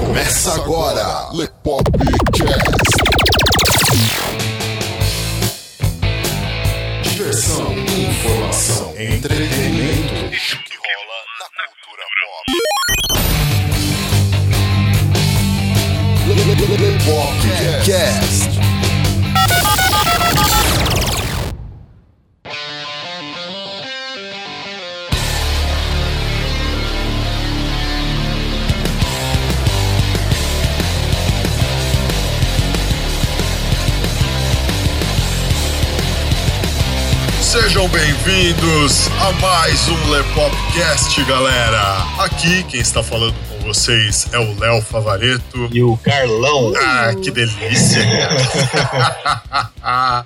Começa agora, Le Pop Cast. Diversão, informação, entretenimento. Bem-vindos a mais um Lepopcast, galera. Aqui quem está falando com vocês é o Léo Favareto. E o Carlão. Ah, que delícia!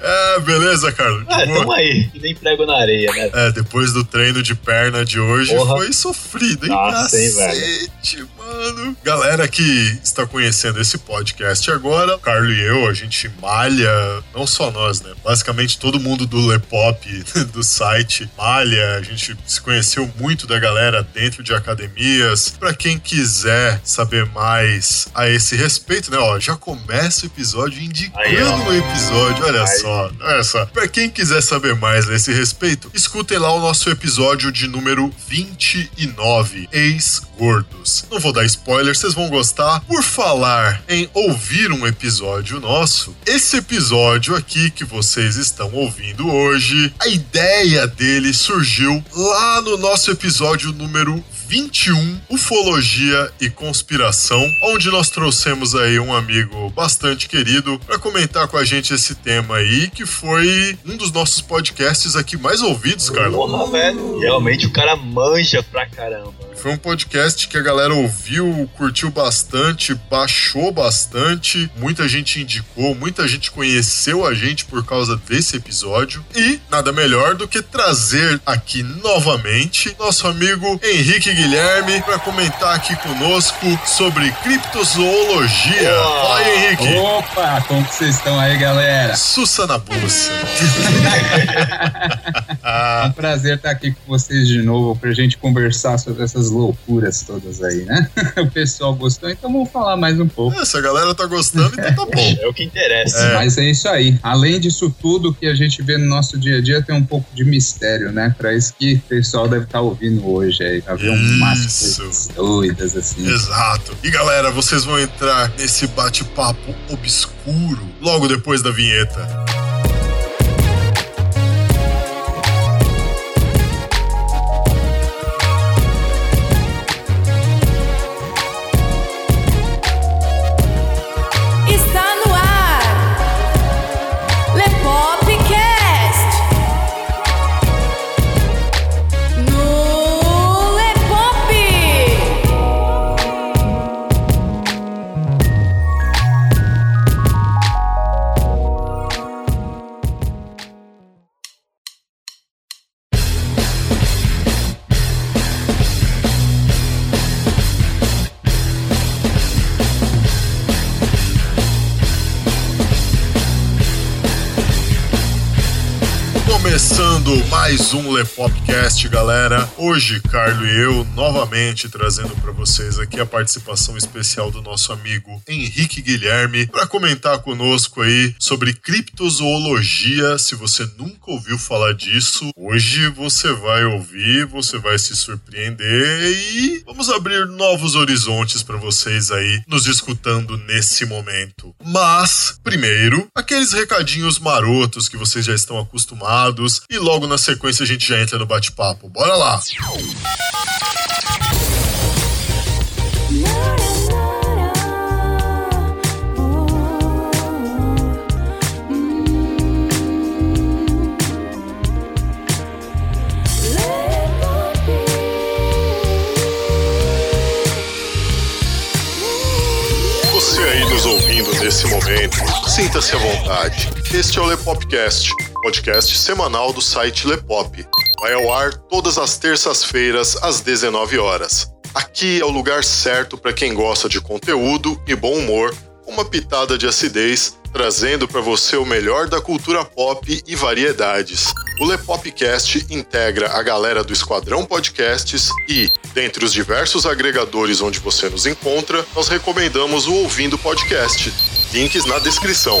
é, beleza, Carlos? Ah, tamo aí, que nem prego na areia, né? É, depois do treino de perna de hoje Porra. foi sofrido, hein? Nossa, hein, Cacete, mano. Galera que está conhecendo esse podcast agora, Carlos e eu, a gente malha, não só nós, né? Basicamente todo mundo do Lepop, do site, malha. A gente se conheceu muito da galera dentro de academias. Pra quem quiser saber mais a esse respeito, né? Ó, já começa o episódio indicando Aí, o episódio, olha Aí. só, olha só. Pra quem quiser saber mais a esse respeito, escutem lá o nosso episódio de número 29, Ex-Gordos. Não vou dar spoiler, vocês vão gostar. Por falar em ouvir um episódio nosso, esse episódio aqui que vocês estão ouvindo hoje, a ideia dele surgiu lá no nosso episódio número 21, Ufologia e Conspiração, onde nós trouxemos aí um amigo bastante querido para comentar com a gente esse tema aí, que foi um dos nossos podcasts aqui mais ouvidos, Carlos. Porra, velho. Realmente o cara manja pra caramba. Foi um podcast que a galera ouviu, curtiu bastante, baixou bastante, muita gente indicou, muita gente conheceu a gente por causa desse episódio. E nada melhor do que trazer aqui novamente nosso amigo Henrique Guilherme para comentar aqui conosco sobre criptozoologia. Uau. Fala aí, Henrique. Opa, como que vocês estão aí, galera? Sussa na buça. É um prazer estar aqui com vocês de novo pra gente conversar sobre essas loucuras todas aí, né? O pessoal gostou, então vamos falar mais um pouco. Se a galera tá gostando, então tá bom. É o que interessa. É. Mas é isso aí. Além disso tudo que a gente vê no nosso dia a dia, tem um pouco de mistério, né? Pra isso que o pessoal deve estar ouvindo hoje aí. Tá vendo Isso. doidas assim. Exato. E galera, vocês vão entrar nesse bate-papo obscuro logo depois da vinheta. Mais um Lepopcast, galera. Hoje, Carlo e eu novamente trazendo para vocês aqui a participação especial do nosso amigo Henrique Guilherme para comentar conosco aí sobre criptozoologia. Se você nunca ouviu falar disso, hoje você vai ouvir, você vai se surpreender e vamos abrir novos horizontes para vocês aí nos escutando nesse momento. Mas, primeiro, aqueles recadinhos marotos que vocês já estão acostumados e logo na sequência a gente já entra no bate-papo. Bora lá! Você aí nos ouvindo nesse momento, sinta-se à vontade. Este é o Lepopcast, podcast semanal do site Lepop. Vai ao ar todas as terças-feiras às 19 horas. Aqui é o lugar certo para quem gosta de conteúdo e bom humor, uma pitada de acidez, trazendo para você o melhor da cultura pop e variedades. O Lepopcast integra a galera do Esquadrão Podcasts e, dentre os diversos agregadores onde você nos encontra, nós recomendamos o Ouvindo Podcast. Links na descrição.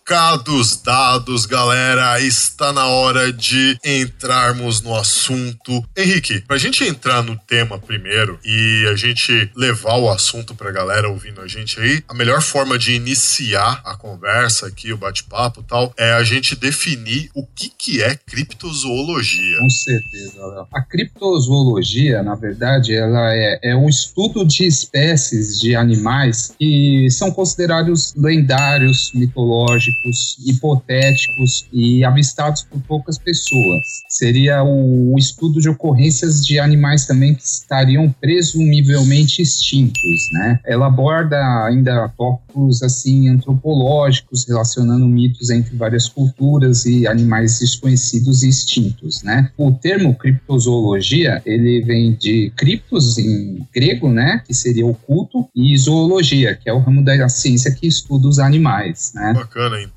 Recados dados, galera. Está na hora de entrarmos no assunto. Henrique, pra gente entrar no tema primeiro e a gente levar o assunto pra galera ouvindo a gente aí, a melhor forma de iniciar a conversa aqui, o bate-papo tal, é a gente definir o que, que é criptozoologia. Com certeza, Léo. A criptozoologia, na verdade, ela é, é um estudo de espécies de animais que são considerados lendários, mitológicos, hipotéticos e avistados por poucas pessoas. Seria o, o estudo de ocorrências de animais também que estariam presumivelmente extintos, né? Ela aborda ainda tópicos assim antropológicos relacionando mitos entre várias culturas e animais desconhecidos e extintos, né? O termo criptozoologia, ele vem de criptos em grego, né, que seria oculto, e zoologia, que é o ramo da ciência que estuda os animais, né? Bacana, então,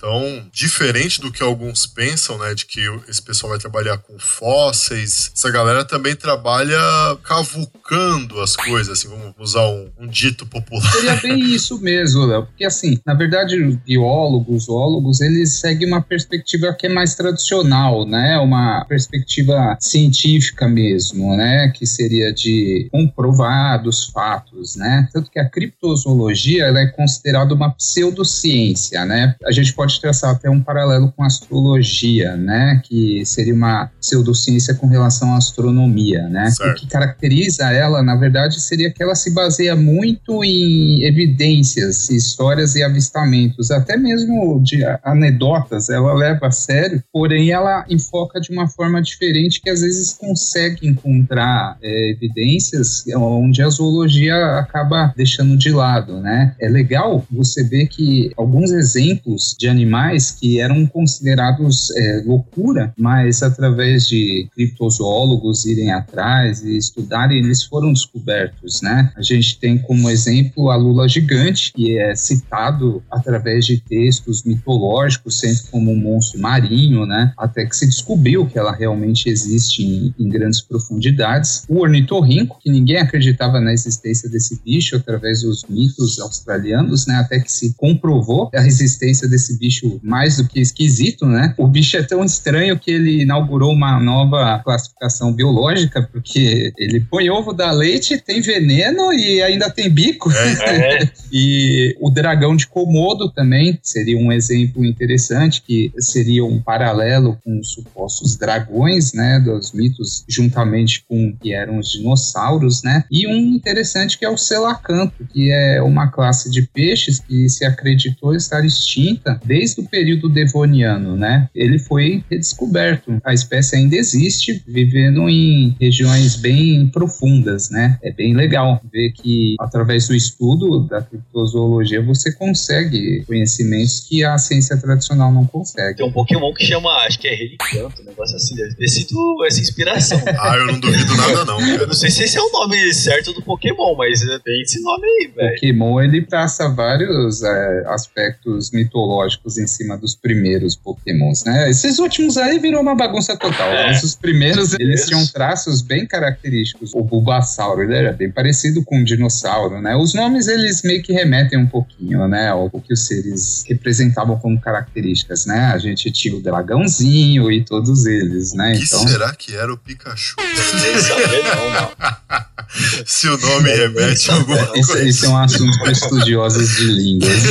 diferente do que alguns pensam, né, de que esse pessoal vai trabalhar com fósseis, essa galera também trabalha cavucando as coisas, assim, vamos usar um, um dito popular. Seria bem isso mesmo, Léo, porque assim, na verdade, os biólogos, zoólogos, eles seguem uma perspectiva que é mais tradicional, né, uma perspectiva científica mesmo, né, que seria de comprovados fatos, né, tanto que a criptozoologia, é considerada uma pseudociência, né, a gente pode traçar até um paralelo com a astrologia, né, que seria uma pseudociência com relação à astronomia, né, Certo. o que caracteriza ela, na verdade, seria que ela se baseia muito em evidências, histórias e avistamentos, até mesmo de anedotas, ela leva a sério, porém ela enfoca de uma forma diferente que às vezes consegue encontrar é, evidências onde a zoologia acaba deixando de lado, né? É legal você ver que alguns exemplos de animais que eram considerados é, loucura, mas através de criptozoólogos irem atrás e estudarem, eles foram descobertos, né? A gente tem como exemplo a lula gigante, que é citado através de textos mitológicos, sempre como um monstro marinho, né? Até que se descobriu que ela realmente existe em, em grandes profundidades. O ornitorrinco, que ninguém acreditava na existência desse bicho através dos mitos australianos, né? Até que se comprovou a existência desse bicho mais do que esquisito, né? O bicho é tão estranho que ele inaugurou uma nova classificação biológica, porque ele põe ovo da leite, tem veneno e ainda tem bico. É. E o dragão de Komodo também seria um exemplo interessante, que seria um paralelo com os supostos dragões, né, dos mitos, juntamente com que eram os dinossauros, né, e um interessante que é o selacanto, que é uma classe de peixes que se acreditou estar extinta desde o período devoniano, né, ele foi redescoberto, a espécie ainda existe, vivendo em regiões bem profundas, né, é bem legal ver que através do estudo da criptozoologia você consegue conhecimentos que a ciência tradicional não consegue. Tem um Pokémon que chama, acho que é Relicanto, um negócio assim. Deve ter sido essa inspiração. Ah, eu não duvido nada não, Eu não sei se esse é o nome certo do Pokémon, mas é, tem esse nome aí, velho. Pokémon ele traça vários é, aspectos mitológicos em cima dos primeiros Pokémons, né? Esses últimos aí virou uma bagunça total. É. Mas os primeiros eles tinham traços bem característicos. O Bulbasauro ele era bem parecido com um dinossauro, né? Os nomes eles meio que remetem um pouquinho, né? Ao que os seres representavam como características, né? A gente tinha o dragãozinho e todos eles, né? O que Então será que era o Pikachu? Nem saber, não, não. Se o nome remete a alguma Isso, coisa. isso é um assunto para estudiosos de línguas.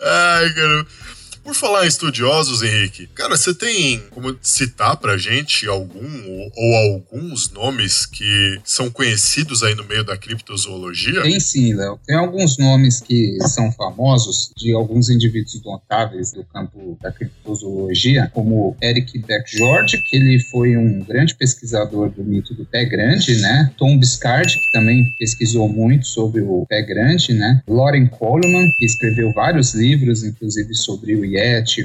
Ai, cara. Por falar em estudiosos, Henrique, cara, você tem como citar pra gente algum ou, ou alguns nomes que são conhecidos aí no meio da criptozoologia? Tem sim, Léo. Tem alguns nomes que são famosos de alguns indivíduos notáveis do campo da criptozoologia, como Eric Beck George, que ele foi um grande pesquisador do mito do pé grande, né? Tom Biscard, que também pesquisou muito sobre o pé grande, né? Lauren Coleman, que escreveu vários livros, inclusive sobre o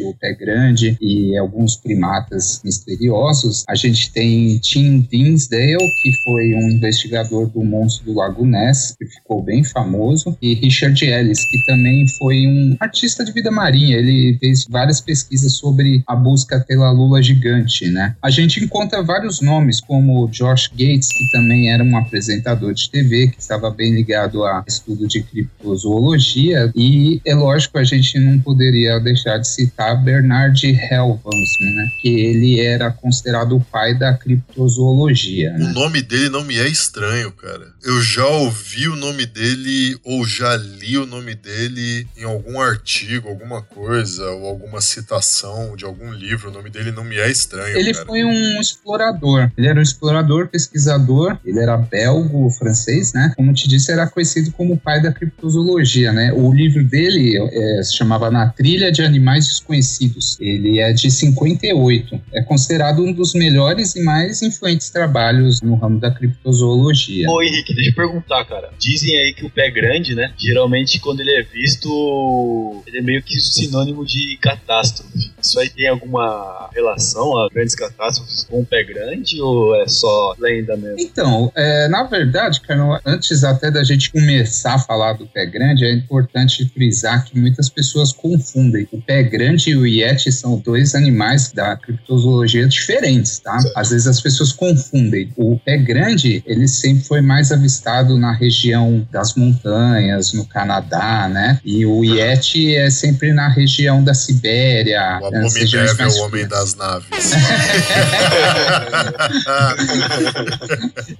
O pé grande e alguns primatas misteriosos. A gente tem Tim Dinsdale, que foi um investigador do monstro do Lago Ness, que ficou bem famoso, e Richard Ellis, que também foi um artista de vida marinha. Ele fez várias pesquisas sobre a busca pela lula gigante, né? A gente encontra vários nomes, como Josh Gates, que também era um apresentador de TV, que estava bem ligado a estudo de criptozoologia, e é lógico, a gente não poderia deixar de citar Bernard Helmsman, né? Que ele era considerado o pai da criptozoologia. Né? O nome dele não me é estranho, cara. Eu já ouvi o nome dele ou já li o nome dele em algum artigo, alguma coisa, ou alguma citação de algum livro. O nome dele não me é estranho. Ele cara. foi um explorador. Ele era um explorador, pesquisador. Ele era belgo, francês, né? Como te disse, era conhecido como o pai da criptozoologia, né? O livro dele é, se chamava Na Trilha de Animais Desconhecidos. Ele é de 58. É considerado um dos melhores e mais influentes trabalhos no ramo da criptozoologia. Ô Henrique, deixa eu perguntar, cara. Dizem aí que o pé grande, né? Geralmente quando ele é visto, ele é meio que sinônimo de catástrofe. Isso aí tem alguma relação a grandes catástrofes com o pé grande ou é só lenda mesmo? Então, é, na verdade, cara, antes até da gente começar a falar do pé grande, é importante frisar que muitas pessoas confundem. O pé grande e o Yeti são dois animais da criptozoologia diferentes, tá? Certo. Às vezes as pessoas confundem. O pé grande, ele sempre foi mais avistado na região das montanhas, no Canadá, né? E o Yeti é sempre na região da Sibéria, O regiões Abominével mais Homem das Naves.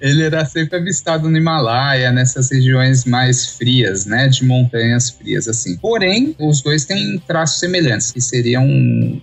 Ele era sempre avistado no Himalaia, nessas regiões mais frias, né, de montanhas frias, assim. Porém, os dois têm traços semelhantes, que seriam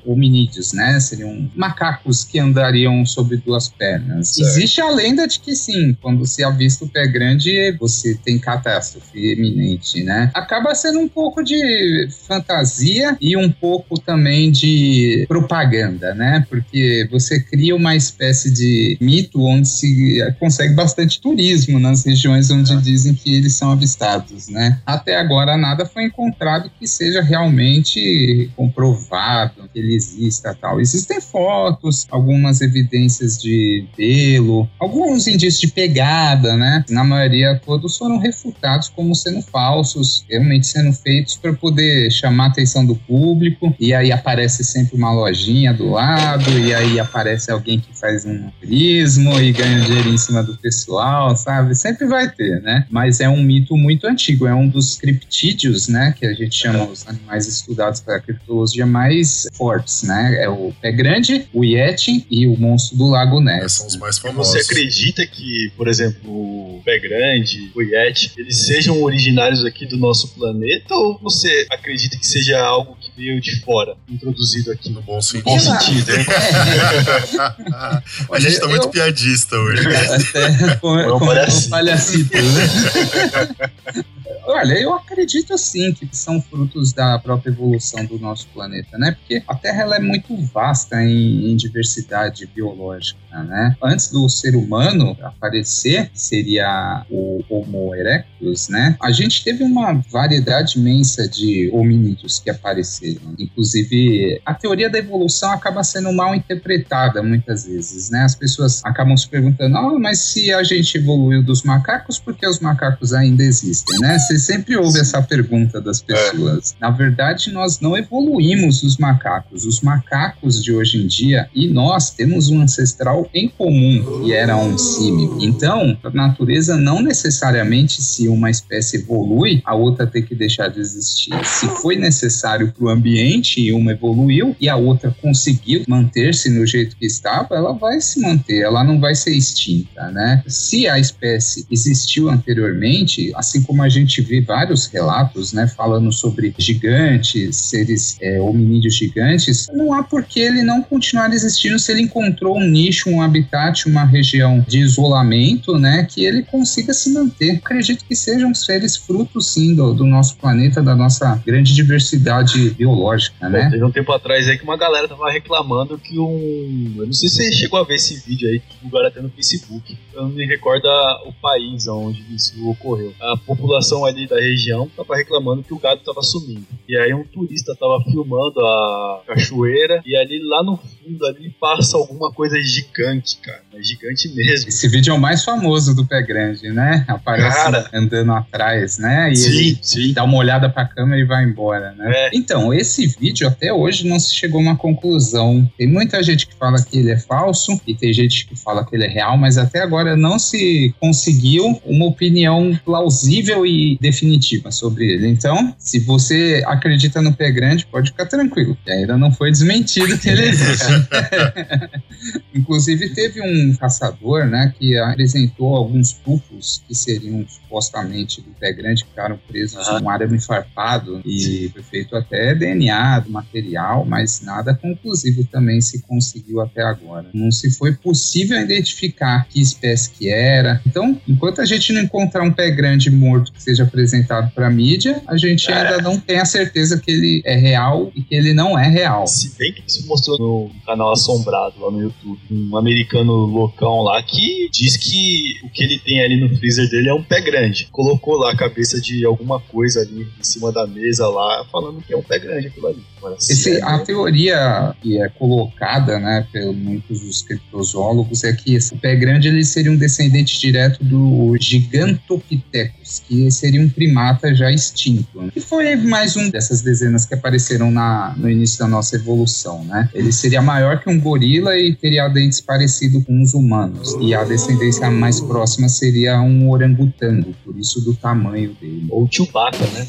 hominídeos, né, seriam macacos que andariam sobre duas pernas. Certo. Existe a lenda de que sim, quando se avista o pé grande, você tem catástrofe eminente, né. Acaba sendo um pouco de fantasia e um pouco também de propaganda, né, porque você cria uma espécie de mito onde se consegue bastante turismo nas regiões onde dizem que eles são avistados, né? Até agora nada foi encontrado que seja realmente comprovado que ele exista tal. Existem fotos, algumas evidências de pelo, alguns indícios de pegada, né? Na maioria todos foram refutados como sendo falsos, realmente sendo feitos para poder chamar a atenção do público e aí aparece sempre uma lojinha do lado e aí aparece alguém que faz um turismo e ganha dinheiro em cima do pessoal, sabe? Sempre vai ter, né? Mas é um mito muito antigo, é um dos criptídeos, né? Que a gente chama os animais estudados para criptologia mais fortes, né? É o pé grande, o Yeti e o monstro do Lago Esses Ness. são os mais Você famosos. acredita que, por exemplo, o pé grande, o Yeti, eles sejam originários aqui do nosso planeta ou você acredita que seja algo que veio de fora, introduzido aqui? No bom No sentido. bom sentido, hein? A gente tá Eu- muito piadista hoje. Até com, um com palhacito. palhacito, né? Olha, eu acredito sim que são frutos da própria evolução do nosso planeta, né? Porque a Terra ela é muito vasta em, em diversidade biológica, né? Antes do ser humano aparecer, seria o Homo erectus, né? A gente teve uma variedade imensa de hominídeos que apareceram. Inclusive, a teoria da evolução acaba sendo mal interpretada muitas vezes, né? As pessoas acabam se perguntando, ah, mas se a gente evoluiu dos macacos, por que os macacos ainda existem, né? Você sempre ouve essa pergunta das pessoas. Na verdade, nós não evoluímos os macacos. Os macacos de hoje em dia, e nós temos um ancestral em comum, que era um símio. Então, a natureza não necessariamente se uma espécie evolui, a outra tem que deixar de existir. Se foi necessário para o ambiente e uma evoluiu e a outra conseguiu manter-se no jeito que estava, ela vai se manter, ela não vai ser extinta, né? Se a espécie existiu anteriormente, assim como a gente vê vários relatos, né, falando sobre gigantes, seres é, hominídeos gigantes, não há por que ele não continuar existindo se ele encontrou um nicho, um habitat, uma região de isolamento, né, que ele consiga se manter. Acredito que sejam seres frutos, sim, do, do nosso planeta, da nossa grande diversidade biológica, né? Teve um tempo atrás aí que uma galera tava reclamando que um. Eu não sei se você chegou a ver esse vídeo aí que divulgaram até no Facebook. Eu não me recordo o país onde isso ocorreu. A população ali da região tava reclamando que o gado tava sumindo. E aí um turista tava filmando a cachoeira e ali lá no ali passa alguma coisa gigante, cara. É gigante mesmo. Esse vídeo é o mais famoso do Pé Grande, né? Aparece Cara. andando atrás, né? E Sim, sim. dá uma olhada pra câmera e vai embora, né? É. Então, esse vídeo até hoje não se chegou a uma conclusão. Tem muita gente que fala que ele é falso e tem gente que fala que ele é real, mas até agora não se conseguiu uma opinião plausível e definitiva sobre ele. Então, se você acredita no pé grande, pode ficar tranquilo, ainda não foi desmentido que ele existe. Inclusive, teve um caçador, né, que apresentou alguns tufos que seriam supostamente do pé grande, ficaram presos Aham. num arame farpado e foi feito até DNA do material, mas nada conclusivo também se conseguiu até agora. Não se foi possível identificar que espécie que era. Então, enquanto a gente não encontrar um pé grande morto que seja apresentado para mídia, a gente ainda não tem a certeza que ele é real e que ele não é real. Se bem que isso mostrou no canal Assombrado lá no YouTube, um americano loucão lá que diz que o que ele tem ali no freezer dele é um pé grande. Colocou lá a cabeça de alguma coisa ali em cima da mesa lá, falando que é um pé grande aquilo ali. Esse, é a teoria que é colocada, né, por muitos dos criptozoólogos é que esse pé grande ele seria um descendente direto do Gigantopithecus, que seria um primata já extinto. né? E foi mais um dessas dezenas que apareceram na, no início da nossa evolução, né? Ele seria maior que um gorila e teria dentes parecidos com os humanos. E a descendência mais próxima seria um orangotango, por isso do tamanho dele. Ou Chewbacca, né?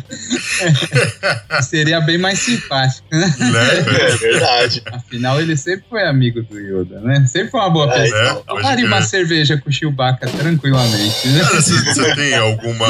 Seria bem mais simpático, né? né? é verdade. Afinal, ele sempre foi amigo do Yoda, né? Sempre foi uma boa É, pessoa. É, Tomaria uma crer. cerveja com o Chewbacca tranquilamente, né? Cara, você você tem alguma,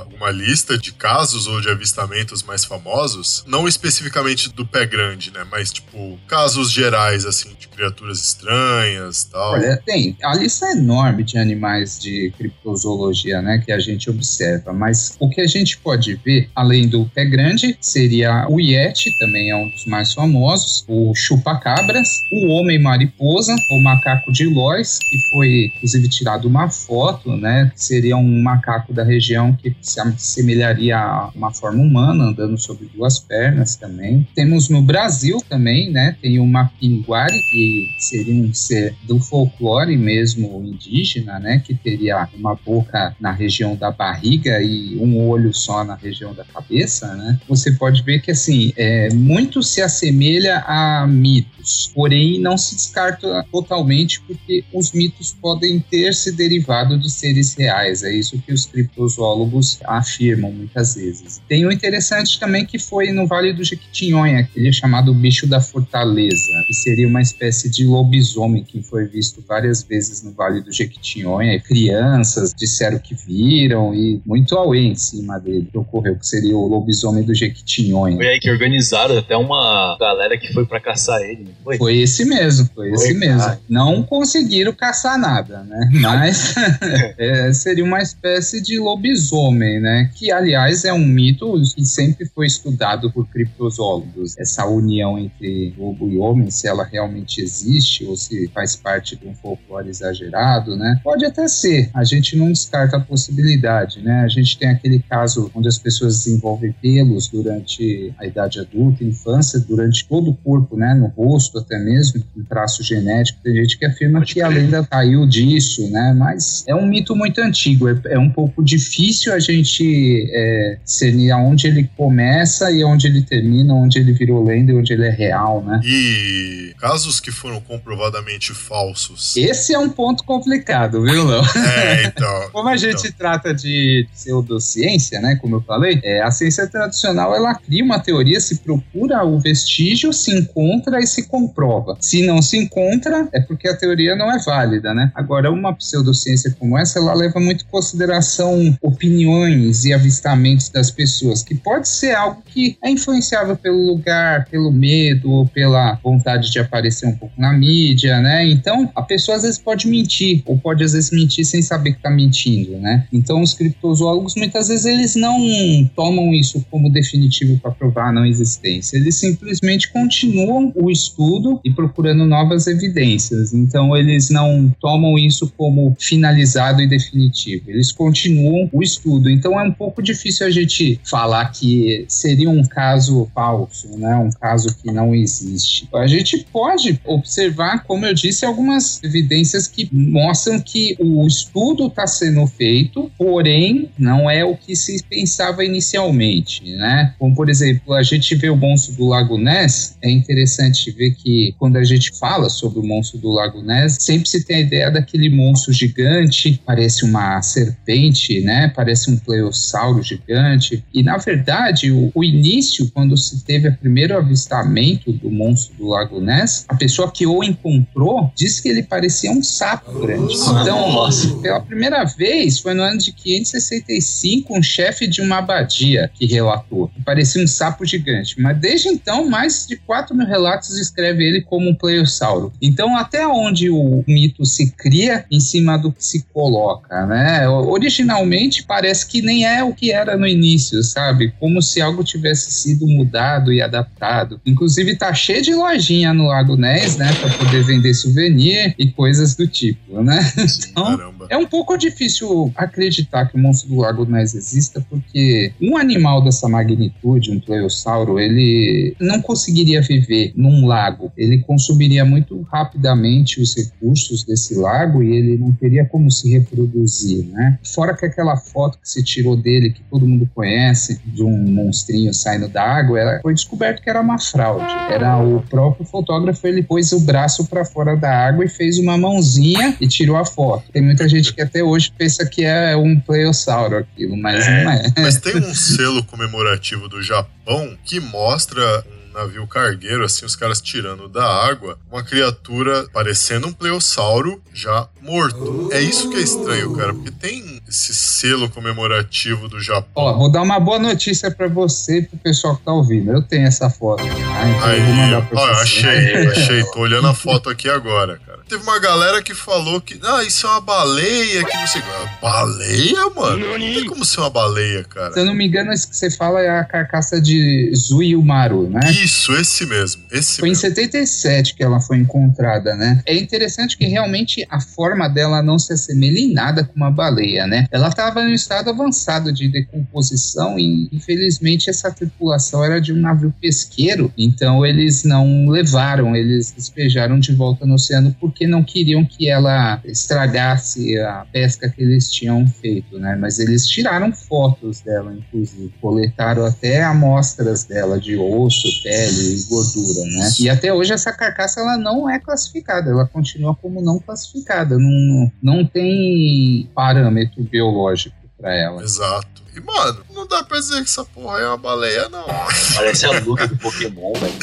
alguma lista de casos ou de avistamentos mais famosos? Não especificamente do pé grande, né? Mas, tipo, casos gerais, assim, de criaturas estranhas e tal. Olha, tem. A lista é enorme de animais de criptozoologia, né? Que a gente observa. Mas o que a gente pode ver, além do pé grande, seria o Yeti, também é um dos mais famosos, o chupacabras, o homem mariposa, o macaco de Lois, que foi inclusive tirado uma foto, né? Seria um macaco da região que se assemelharia a uma forma humana, andando sobre duas pernas também. Temos no Brasil também, né? Tem o mapinguari, que seria um ser do folclore mesmo indígena, né? Que teria uma boca na região da barriga e um olho só na região da cabeça, né? Você pode ver que assim, é, muito se assemelha a mitos, porém não se descarta totalmente porque os mitos podem ter se derivado de seres reais. É isso que os criptozoólogos afirmam muitas vezes. Tem o interessante também que foi no Vale do Jequitinhonha, aquele chamado bicho da fortaleza, que seria uma espécie de lobisomem que foi visto várias vezes no Vale do Jequitinhonha. Crianças disseram que viram e muito auê em cima dele que ocorreu, que seria o lobisomem do Jequitinhonha. Foi aí que organizaram até uma galera que foi pra caçar ele, não foi? Foi esse mesmo, foi esse Foi, mesmo. cara. Não conseguiram caçar nada, né? Mas é, seria uma espécie de lobisomem, né? Que, aliás, é um mito que sempre foi estudado por criptozoólogos. Essa união entre lobo e homem, se ela realmente existe ou se faz parte de um folclore exagerado, né? Pode até ser. A gente não descarta a possibilidade, né? A gente tem aquele caso onde as pessoas desenvolvem pelos durante a idade adulta, infância, durante todo o corpo, né? No rosto até mesmo, um traço genético. Tem gente que afirma Pode que a crer. lenda caiu disso, né? Mas é um mito muito antigo. É, é um pouco difícil a gente gente é, discernir aonde ele começa e onde ele termina, onde ele virou lenda e onde ele é real, né? E casos que foram comprovadamente falsos. Esse é um ponto complicado, viu, Léo? É, então. Como a gente então. trata de pseudociência, né, como eu falei, é, a ciência tradicional ela cria uma teoria, se procura o vestígio, se encontra e se comprova. Se não se encontra, é porque a teoria não é válida, né? Agora, uma pseudociência como essa, ela leva muito em consideração opiniões e avistamentos das pessoas, que pode ser algo que é influenciável pelo lugar, pelo medo ou pela vontade de aparecer um pouco na mídia, né? Então, a pessoa às vezes pode mentir, ou pode às vezes mentir sem saber que está mentindo, né? Então, os criptozoólogos muitas vezes eles não tomam isso como definitivo para provar a não existência, eles simplesmente continuam o estudo e procurando novas evidências. Então, eles não tomam isso como finalizado e definitivo, eles continuam o estudo. Então, é um pouco difícil a gente falar que seria um caso falso, né? Um caso que não existe. A gente pode observar, como eu disse, algumas evidências que mostram que o estudo está sendo feito, porém não é o que se pensava inicialmente, né? Como por exemplo, a gente vê o monstro do Lago Ness, é interessante ver que quando a gente fala sobre o monstro do Lago Ness, sempre se tem a ideia daquele monstro gigante, parece uma serpente, né? Parece um pleossauro gigante. E na verdade, o, o início, quando se teve o primeiro avistamento do monstro do Lago Ness, a pessoa que o encontrou disse que ele parecia um sapo grande. Então, Nossa. pela primeira vez, foi no ano de 565, um chefe de uma abadia que relatou. que Parecia um sapo gigante. Mas desde então, mais de 4 mil relatos descreve ele como um pleossauro. Então, até onde o mito se cria em cima do que se coloca, né? Originalmente, parece que nem é o que era no início, sabe? Como se algo tivesse sido mudado e adaptado. Inclusive, tá cheio de lojinha no Lago Ness, né? Pra poder vender souvenir e coisas do tipo, né? Então, Caramba. É um pouco difícil acreditar que o monstro do Lago Ness exista, porque um animal dessa magnitude, um pleossauro, ele não conseguiria viver num lago. Ele consumiria muito rapidamente os recursos desse lago e ele não teria como se reproduzir, né? Fora que aquela foto que se tirou dele, que todo mundo conhece, de um monstrinho saindo da água, ela foi descoberto que era uma fraude. Era o próprio fotógrafo, ele pôs o braço para fora da água e fez uma mãozinha e tirou a foto. Tem muita gente que até hoje pensa que é um pleossauro aquilo, mas não é. Mas tem um selo comemorativo do Japão que mostra um navio cargueiro, assim, os caras tirando da água, uma criatura parecendo um pleossauro já morto. É isso que é estranho, cara, porque tem esse selo comemorativo do Japão. Ó, vou dar uma boa notícia pra você e pro pessoal que tá ouvindo. Eu tenho essa foto. Tá? Então Aí, eu vou mandar pra ó, você. achei, achei, tô olhando a foto aqui agora, cara. Teve uma galera que falou que, ah, isso é uma baleia, que não sei. Ah, Baleia, mano? Não tem como ser uma baleia, cara. Se eu não me engano, esse que você fala é a carcaça de Zuiumaru, né? Isso, esse mesmo, esse Foi em mesmo. 77 que ela foi encontrada, né? É interessante que realmente a forma dela não se assemelha em nada com uma baleia, né? Ela estava em um estado avançado de decomposição e, infelizmente, essa tripulação era de um navio pesqueiro, então eles não levaram, eles despejaram de volta no oceano porque não queriam que ela estragasse a pesca que eles tinham feito, né? Mas eles tiraram fotos dela, inclusive, coletaram até amostras dela de osso, pele e gordura, né? E até hoje essa carcaça ela não é classificada, ela continua como não classificada, não, não tem parâmetro biológico para ela. Exato. E, mano, não dá pra dizer que essa porra é uma baleia, não. Parece a luta do Pokémon, velho.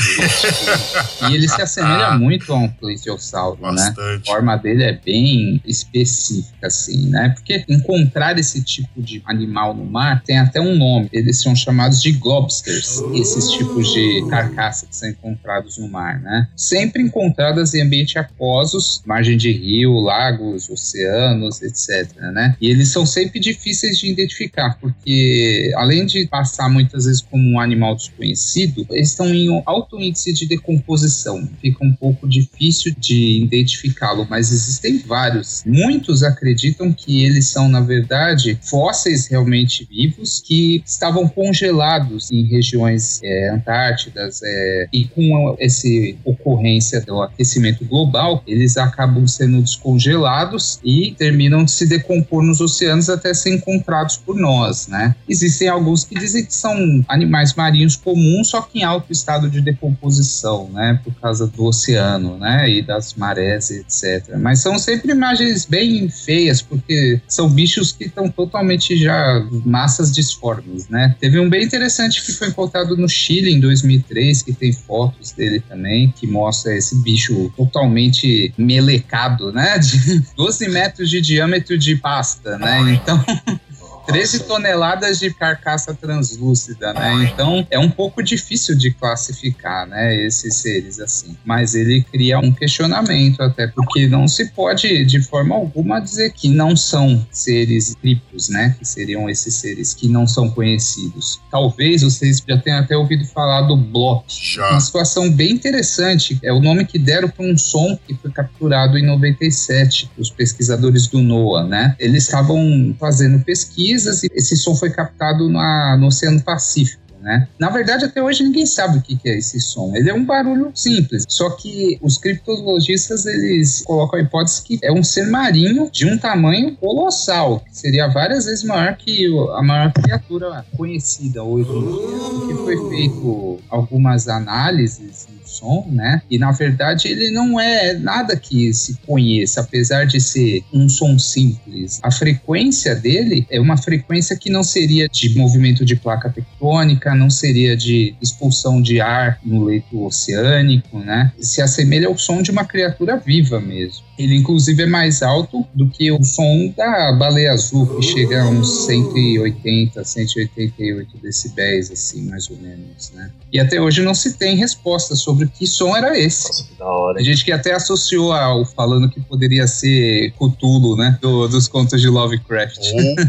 E ele se assemelha muito a um plesiosauro, né? A forma dele é bem específica, assim, né? Porque encontrar esse tipo de animal no mar tem até um nome. Eles são chamados de globsters, esses tipos de carcaças que são encontrados no mar, né? Sempre encontradas em ambiente aquosos, margem de rio, lagos, oceanos, etc, né? E eles são sempre difíceis de identificar, porque além de passar muitas vezes como um animal desconhecido, eles estão em alto índice de decomposição. Fica um pouco difícil de identificá-lo, mas existem vários. Muitos acreditam que eles são, na verdade, fósseis realmente vivos que estavam congelados em regiões é, antártidas é, e com essa ocorrência do aquecimento global, eles acabam sendo descongelados e terminam de se decompor nos oceanos até ser encontrados por nós. Né? Existem alguns que dizem que são animais marinhos comuns, só que em alto estado de decomposição, né? Por causa do oceano, né? E das marés, etc. Mas são sempre imagens bem feias, porque são bichos que estão totalmente já massas disformes, né? Teve um bem interessante que foi encontrado no Chile em 2003, que tem fotos dele também, que mostra esse bicho totalmente melecado, né? De 12 metros de diâmetro de pasta, né? Então 13 toneladas de carcaça translúcida, né? Então é um pouco difícil de classificar, né? Esses seres assim. Mas ele cria um questionamento, até porque não se pode de forma alguma dizer que não são seres criptos, né? Que seriam esses seres que não são conhecidos. Talvez vocês já tenham até ouvido falar do Block. Já. Uma situação bem interessante. É o nome que deram para um som que foi capturado em 97, os pesquisadores do NOAA, né? Eles estavam fazendo pesquisa pesquisas esse som foi captado na, no Oceano Pacífico. Né? Na verdade, até hoje ninguém sabe o que é esse som. Ele é um barulho simples, só que os criptologistas eles colocam a hipótese que é um ser marinho de um tamanho colossal, que seria várias vezes maior que a maior criatura conhecida hoje em. Porque foi feito algumas análises som, né? E na verdade ele não é nada que se conheça, apesar de ser um som simples. A frequência dele é uma frequência que não seria de movimento de placa tectônica, não seria de expulsão de ar no leito oceânico, né? Se assemelha ao som de uma criatura viva mesmo. Ele, inclusive, é mais alto do que o som da baleia azul, que chega a uns 180, 188 decibéis, assim, mais ou menos, né? E até hoje não se tem resposta sobre que som era esse. Nossa, que da hora. A gente que até associou ao falando que poderia ser Cthulhu, né? Do- dos contos de Lovecraft.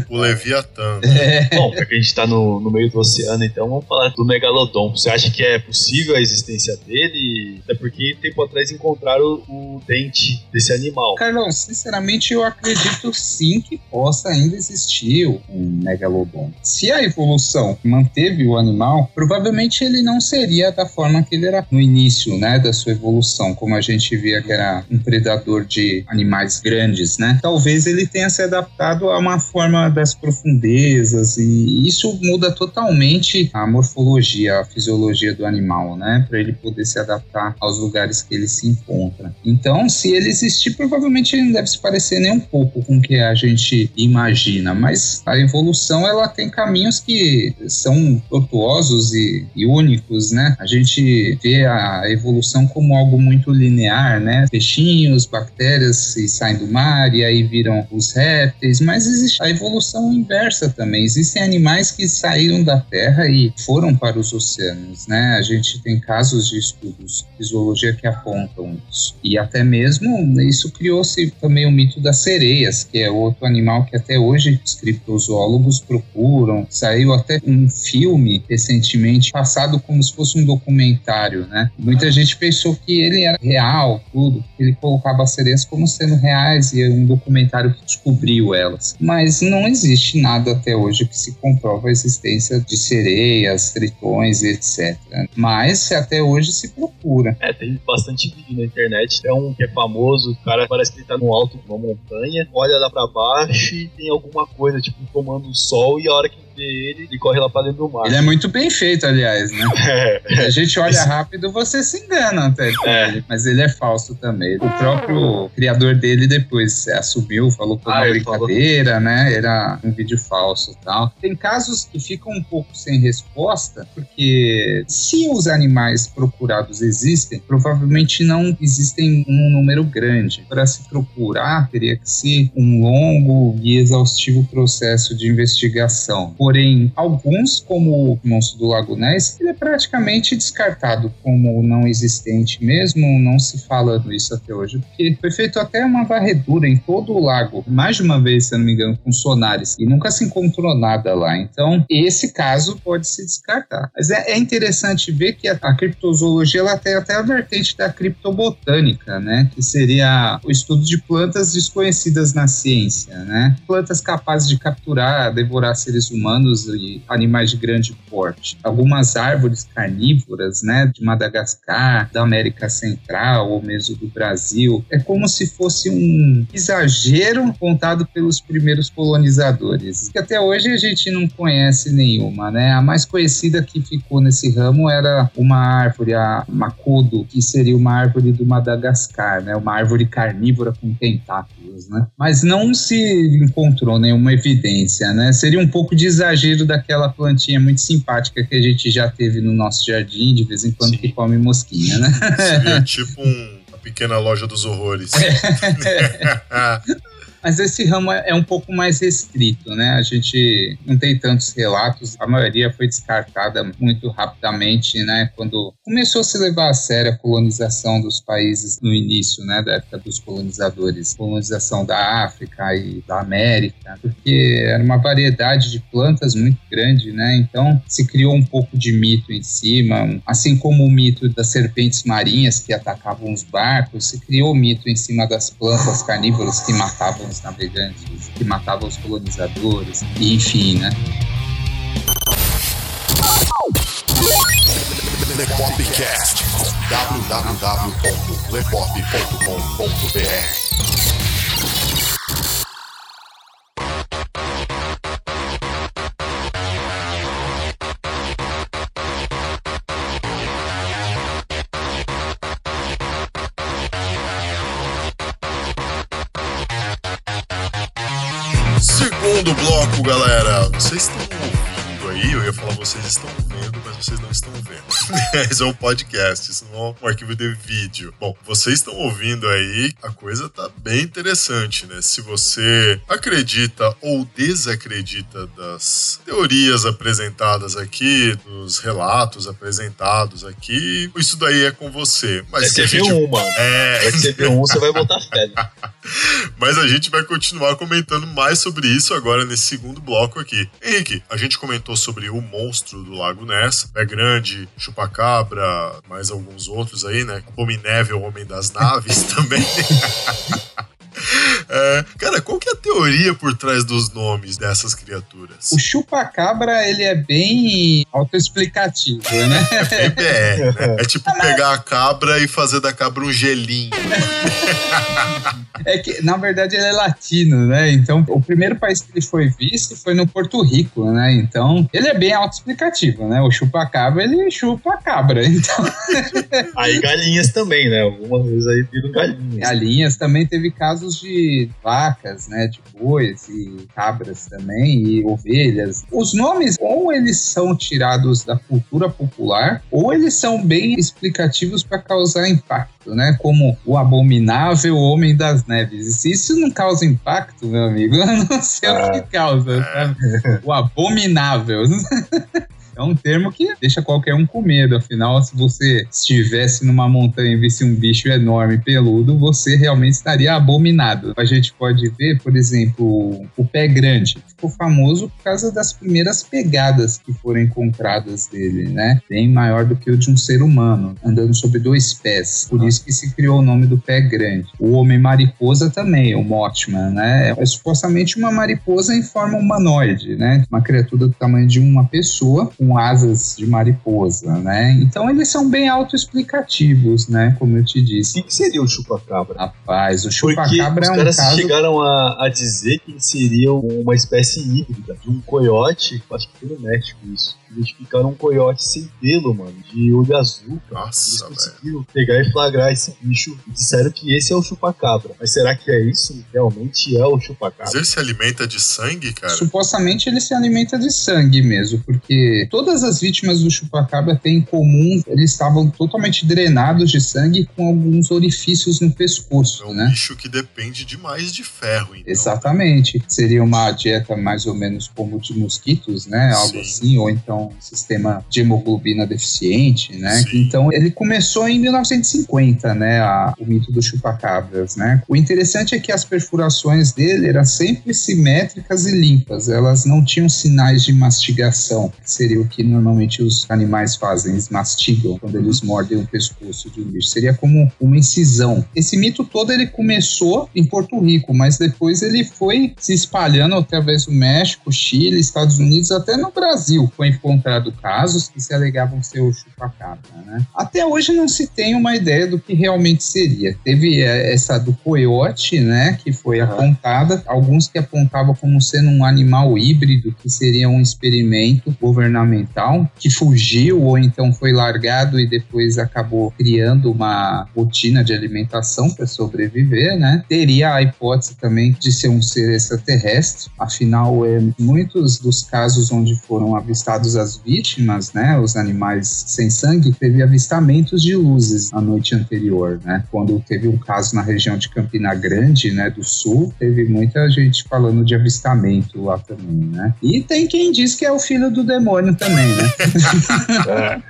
Ou o Leviatã. né? Bom, já que a gente tá no, no meio do oceano, então vamos falar do Megalodon. Você acha que é possível a existência dele? Até porque tempo atrás encontraram o, o dente desse animal. Carlão, sinceramente eu acredito sim que possa ainda existir um megalodon. Se a evolução manteve o animal, provavelmente ele não seria da forma que ele era no início, né, da sua evolução, como a gente via que era um predador de animais grandes, né? Talvez ele tenha se adaptado a uma forma das profundezas e isso muda totalmente a morfologia, a fisiologia do animal, né, para ele poder se adaptar aos lugares que ele se encontra. Então, se ele existir, provavelmente ele não deve se parecer nem um pouco com o que a gente imagina, mas a evolução ela tem caminhos que são tortuosos e, e únicos, né? A gente vê a evolução como algo muito linear, né? Peixinhos, bactérias se saem do mar e aí viram os répteis, mas existe a evolução inversa também. Existem animais que saíram da Terra e foram para os oceanos, né? A gente tem casos de estudos de zoologia que apontam isso. E até mesmo isso criou-se também o mito das sereias, que é outro animal que até hoje os criptozoólogos procuram. Saiu até um filme recentemente, passado como se fosse um documentário, né? Muita gente pensou que ele era real, tudo, ele colocava as sereias como sendo reais e é um documentário que descobriu elas. Mas não existe nada até hoje que se comprova a existência de sereias, tritões, etc. Mas até hoje se procura. É, tem bastante vídeo na internet. Tem um que é famoso, o cara parece que ele tá no alto de uma montanha, olha lá pra baixo e tem alguma coisa, tipo, tomando o sol, e a hora que vê ele, ele corre lá pra dentro do mar. Ele é muito bem feito, aliás, né? É, A gente olha rápido, você se engana até É. ele, mas ele é falso também. O próprio criador dele depois assumiu, falou que foi Ah, uma ele falou. brincadeira, né? Era um vídeo falso e tal. Tem casos que ficam um pouco sem resposta, porque se os animais procurados existem, provavelmente não existem um número grande. Para se procurar, teria que ser um longo e exaustivo processo de investigação. Porém, alguns, como o monstro do Lago Ness, ele é praticamente descartado como não existente mesmo, não se fala disso até hoje, porque foi feito até uma varredura em todo o lago, mais de uma vez, se eu não me engano, com sonares, e nunca se encontrou nada lá. Então, esse caso pode se descartar. Mas é, é interessante ver que a, a criptozoologia ela tem até a vertente da criptobotânica, né? Que seria o estudo de plantas desconhecidas na ciência, né? Plantas capazes de capturar, devorar seres humanos humanos e animais de grande porte. Algumas árvores carnívoras, né, de Madagascar, da América Central ou mesmo do Brasil, é como se fosse um exagero contado pelos primeiros colonizadores. Que até hoje a gente não conhece nenhuma, né? A mais conhecida que ficou nesse ramo era uma árvore, a macudo, que seria uma árvore do Madagascar, né? Uma árvore carnívora com tentáculos, né? Mas não se encontrou nenhuma evidência, né? Seria um pouco de exagero daquela plantinha muito simpática que a gente já teve no nosso jardim, de vez em quando, Sim. que come mosquinha, né? Seria tipo um, uma pequena loja dos horrores. Mas esse ramo é é um pouco mais restrito, né? A gente não tem tantos relatos, a maioria foi descartada muito rapidamente, né? Quando começou a se levar a sério a colonização dos países no início, né? Da época dos colonizadores, colonização da África e da América, porque era uma variedade de plantas muito grande, né? Então se criou um pouco de mito em cima, assim como o mito das serpentes marinhas que atacavam os barcos, se criou o mito em cima das plantas carnívoras que matavam os navegantes, que matavam os colonizadores, e enfim, né? Lepopcast. www.lepop.com.br galera. Vocês estão vendo, mas vocês não estão vendo. Isso é um podcast, isso não é um arquivo de vídeo. Bom, vocês estão ouvindo aí, a coisa tá bem interessante, né? Se você acredita ou desacredita das teorias apresentadas aqui, dos relatos apresentados aqui, isso daí é com você. Mas É que a gente CV1, mano. é, É CV1, você vai botar fé. mas a gente vai continuar comentando mais sobre isso agora nesse segundo bloco aqui. Henrique, a gente comentou sobre o monstro do Lago Ness, Pé Grande, Chupacabra, mais alguns outros aí, né? Abominével Homem das Naves também. É, cara, qual que é a teoria por trás dos nomes dessas criaturas? O chupacabra, ele é bem autoexplicativo, né? É BR, né? É tipo pegar a cabra e fazer da cabra um gelinho. É que, na verdade, ele é latino, né? Então, o primeiro país que ele foi visto foi no Porto Rico, né? Então, ele é bem autoexplicativo, né? O chupacabra, ele chupa a cabra. Então, Aí galinhas também, né? Algumas vezes aí viram galinhas. galinhas também teve casos de vacas, né? De bois e cabras também, e ovelhas. Os nomes, ou eles são tirados da cultura popular, ou eles são bem explicativos para causar impacto, né? Como o abominável Homem das Neves. E se isso não causa impacto, meu amigo, eu não sei o que causa, sabe? O abominável. É um termo que deixa qualquer um com medo. Afinal, se você estivesse numa montanha e visse um bicho enorme peludo, você realmente estaria abominado. A gente pode ver, por exemplo, o pé grande. Ficou famoso por causa das primeiras pegadas que foram encontradas dele, né? Bem maior do que o de um ser humano, andando sobre dois pés. Por isso que se criou o nome do pé grande. O homem mariposa também, o Mothman, né? É supostamente uma mariposa em forma humanoide, né? Uma criatura do tamanho de uma pessoa com asas de mariposa, né? Então eles são bem autoexplicativos, né? Como eu te O disse. que, que seria o chupacabra? Rapaz, o chupacabra é um caras caso chegaram a, a dizer que seria uma espécie híbrida de um coiote, acho que foi no México isso. Identificaram um coiote sem pelo, mano, de olho azul. Cara. Eles Nossa, velho. conseguiram pegar e flagrar esse bicho e disseram que esse é o chupacabra. Mas será que é isso? Realmente é o Mas chupacabra? ele se alimenta de sangue, cara? Supostamente ele se alimenta de sangue mesmo, porque todas as vítimas do chupacabra têm em comum, eles estavam totalmente drenados de sangue com alguns orifícios no pescoço, É um né? bicho que depende demais de ferro, então. Exatamente. Seria uma dieta mais ou menos como de mosquitos, né? Algo Sim. assim, ou então um sistema de hemoglobina deficiente, né? Sim. Então ele começou em 1950, né? a- o mito dos chupacabras, né? O interessante é que as perfurações dele eram sempre simétricas e limpas. Elas não tinham sinais de mastigação, que seria o que normalmente os animais fazem, eles mastigam quando eles mordem o pescoço de um bicho. Seria como uma incisão. Esse mito todo ele começou em Porto Rico, mas depois ele foi se espalhando através desde o México, Chile, Estados Unidos, até no Brasil foi encontrado casos que se alegavam ser o chupacabra, né? Até hoje não se tem uma ideia do que realmente seria. Teve é, essa do coiote, né, que foi apontada, alguns que apontavam como sendo um animal híbrido, que seria um experimento governamental, que fugiu ou então foi largado e depois acabou criando uma rotina de alimentação para sobreviver, né? Teria a hipótese também de ser um ser extraterrestre, afinal, é, muitos dos casos onde foram avistados as vítimas, né, os animais sem sangue, teve avistamentos de luzes na noite anterior, né? Quando teve um caso na região de Campina Grande, né, do sul, teve muita gente falando de avistamento lá também, né? E tem quem diz que é o filho do demônio também, né?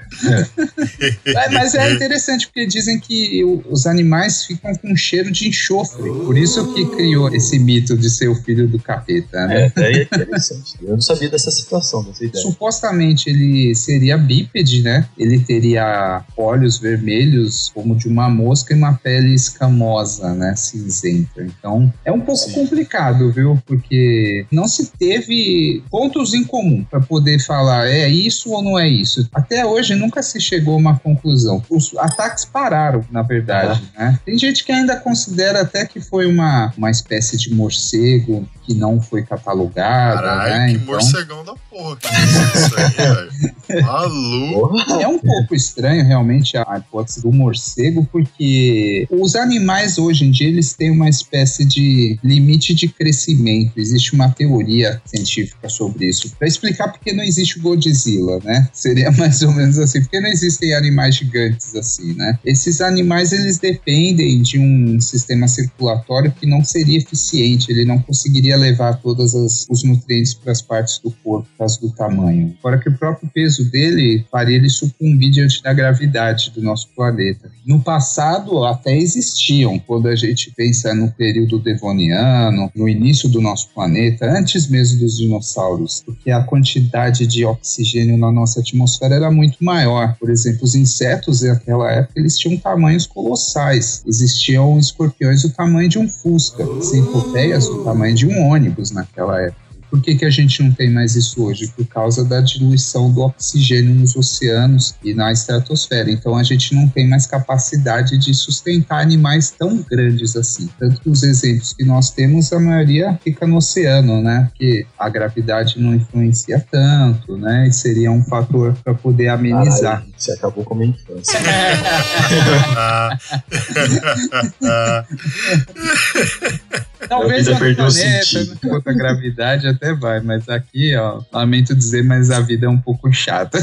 É, mas é interessante porque dizem que os animais ficam com cheiro de enxofre. Por isso que criou esse mito de ser o filho do capeta, né? É, é interessante. Eu não sabia dessa situação, dessa ideia. Supostamente ele seria bípede, né? Ele teria olhos vermelhos como de uma mosca e uma pele escamosa, né? Cinzenta. Então é um pouco Sim. complicado, viu? Porque não se teve pontos em comum para poder falar é isso ou não é isso. Até hoje nunca se chegou a uma conclusão. Os ataques pararam, na verdade, né? Tem gente que ainda considera até que foi uma, uma espécie de morcego que não foi catalogada, Caralho, né? que Então, morcegão da porra. Que isso aí, velho. Maluco. É um pouco estranho realmente a hipótese do morcego, porque os animais hoje em dia eles têm uma espécie de limite de crescimento. Existe uma teoria científica sobre isso. Para explicar porque não existe o Godzilla, né? Seria mais ou menos assim, porque não existem animais gigantes assim, né? Esses animais eles dependem de um sistema circulatório que não seria eficiente, ele não conseguiria levar todos os nutrientes para as partes do corpo por causa do tamanho. Fora que o próprio peso dele faria ele sucumbir diante da gravidade do nosso planeta. No passado até existiam, quando a gente pensa no período devoniano, no início do nosso planeta, antes mesmo dos dinossauros, porque a quantidade de oxigênio na nossa atmosfera era muito maior. Por exemplo, os insetos naquela época eles tinham tamanhos colossais. Existiam escorpiões do tamanho de um fusca, centopeias do tamanho de um ônibus naquela época. Por que, que a gente não tem mais isso hoje? Por causa da diluição do oxigênio nos oceanos e na estratosfera. Então a gente não tem mais capacidade de sustentar animais tão grandes assim. Tanto que os exemplos que nós temos, a maioria fica no oceano, né? Porque a gravidade não influencia tanto, né? E seria um fator para poder amenizar. Caralho, você acabou com a minha infância. Talvez vida no perdeu planeta, sentido. né, outra gravidade até vai, mas aqui, ó, lamento dizer, mas a vida é um pouco chata.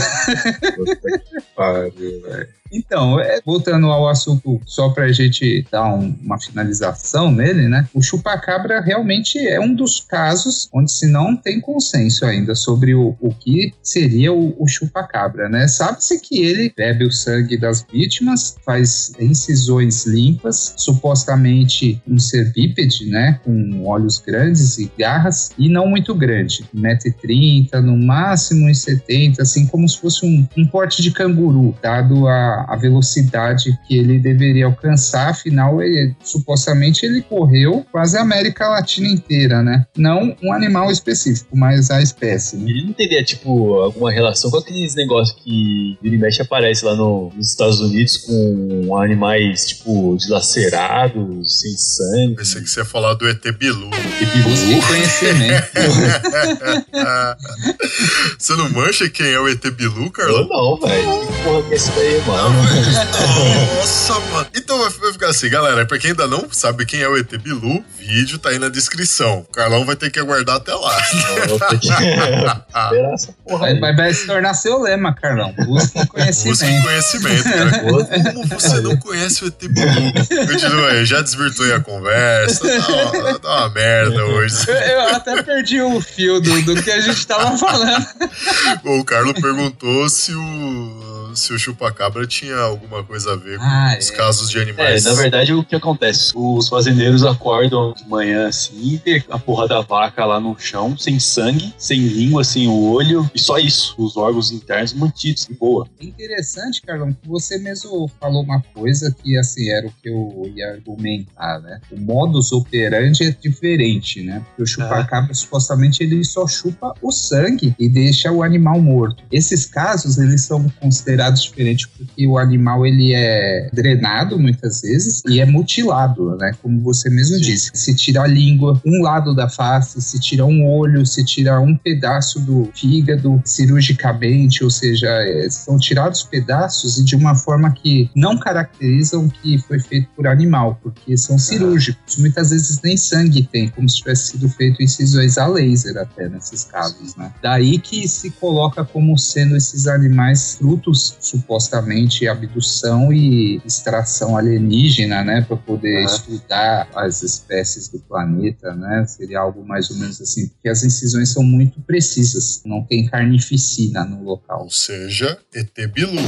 Puta que pariu, velho. Então, é, voltando ao assunto, só para a gente dar um- uma finalização nele, né? O chupacabra realmente é um dos casos onde se não tem consenso ainda sobre o, o que seria o, o chupacabra, né? Sabe-se que ele bebe o sangue das vítimas, faz incisões limpas, supostamente um ser bípede, né? Com olhos grandes e garras, e não muito grande, 1,30m, no máximo 1,70m, assim como se fosse um, um porte de canguru, dado a, a velocidade que ele deveria alcançar, afinal, ele, supostamente ele correu quase a América Latina inteira, né? Não um animal específico, mas a espécie, né? Ele não teria, tipo, alguma relação com aqueles negócios que vira e mexe aparece lá no- nos Estados Unidos com animais, tipo, dilacerados, sem sangue. Pensei que você ia falar do ET Bilu. Busquei conhecimento. Ah. Você não mancha quem é o ET Bilu, Eu não, velho. Que porra que é isso daí, mano? Nossa, mano. Então vai ficar assim, galera. Pra quem ainda não sabe quem é o ET Bilu, vídeo tá aí na descrição. O Carlão vai ter que aguardar até lá. Vai, vai- vai se tornar seu lema, Carlão. Busque Busque conhecimento. conhecimento, cara. Como você não conhece o ET Bilu? Continua aí, já desvirtuei a conversa. Tá uma, tá uma merda hoje. Eu, eu até perdi o fio do, do que a gente tava falando. Bom, o Carlos perguntou se o, se o chupacabra tinha alguma coisa a ver com Ah, os é. casos de É, animais. na verdade, o que acontece? Os fazendeiros acordam de manhã assim, e tem a porra da vaca lá no chão, sem sangue, sem língua, sem o olho, e só isso. Os órgãos internos mantidos, de boa. Interessante, Carlão, que você mesmo falou uma coisa que, assim, era o que eu ia argumentar, né? O modus operandi é diferente, né? Porque o chupacabra, supostamente, ele só chupa o sangue e deixa o animal morto. Esses casos, eles são considerados diferentes porque o animal, ele é drenado, muitas vezes, e é mutilado, né? Como você mesmo Sim. disse. Se tira a língua, um lado da face, se tira um olho, se tira um pedaço do fígado cirurgicamente, ou seja, é, são tirados pedaços e de uma forma que não caracterizam que foi feito por animal, porque são cirúrgicos. Muitas vezes nem sangue tem, como se tivesse sido feito incisões a laser até nesses casos, né? Daí que se coloca como sendo esses animais frutos, supostamente, abdução e extração alienígena, né? Para poder Aham. estudar as espécies do planeta, né? Seria algo mais ou menos assim, porque as incisões são muito precisas, não tem carnificina no local. Ou seja, ET Bilu.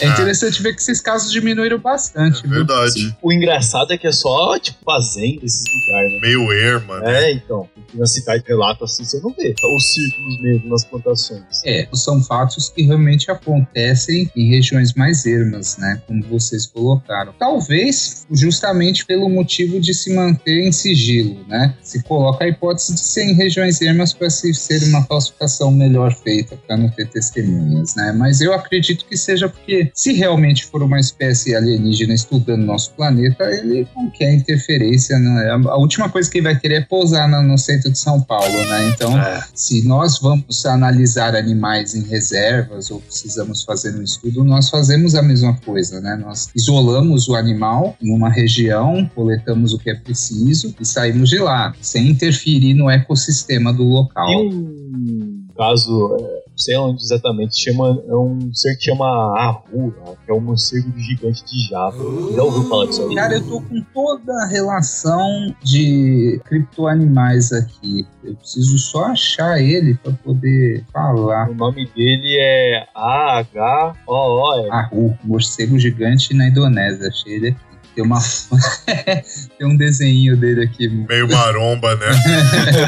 É interessante ver que esses casos diminuíram bastante. É viu? verdade. O engraçado é que é só, tipo, fazenda esses lugares, né? Meio erma, né? É, então. Aqui na cidade relato assim, você não vê. Os círculos mesmo nas plantações. É, são fatos que realmente acontecem em regiões mais ermas, né? Como vocês colocaram. Talvez justamente pelo motivo de se manter em sigilo, né? Se coloca a hipótese de ser em regiões ermas para se ser uma falsificação melhor feita, para não ter testemunhas, né? Mas eu acredito que seja porque, se realmente for uma espécie alienígena estudando nosso planeta, ele não quer interferência, né? A última coisa que ele vai querer é pousar no, centro de São Paulo, né? Então, É. se nós vamos analisar animais em reservas ou precisamos fazer um estudo, nós fazemos a mesma coisa, né? Nós isolamos o animal em uma região, coletamos o que é preciso e saímos de lá, sem interferir no ecossistema do local. Tem um caso, é, sei onde exatamente, chama, é um ser que chama Ahu, que é um morcego gigante de Java. Já ouviu falar disso aí? Cara, eu tô com toda a relação de criptoanimais aqui. Eu preciso só achar ele para poder falar. O nome dele é A-H-O-O-L. Ahu, morcego gigante na Indonésia. Achei ele aqui. Tem uma. Tem um desenho dele aqui. Meio maromba, né?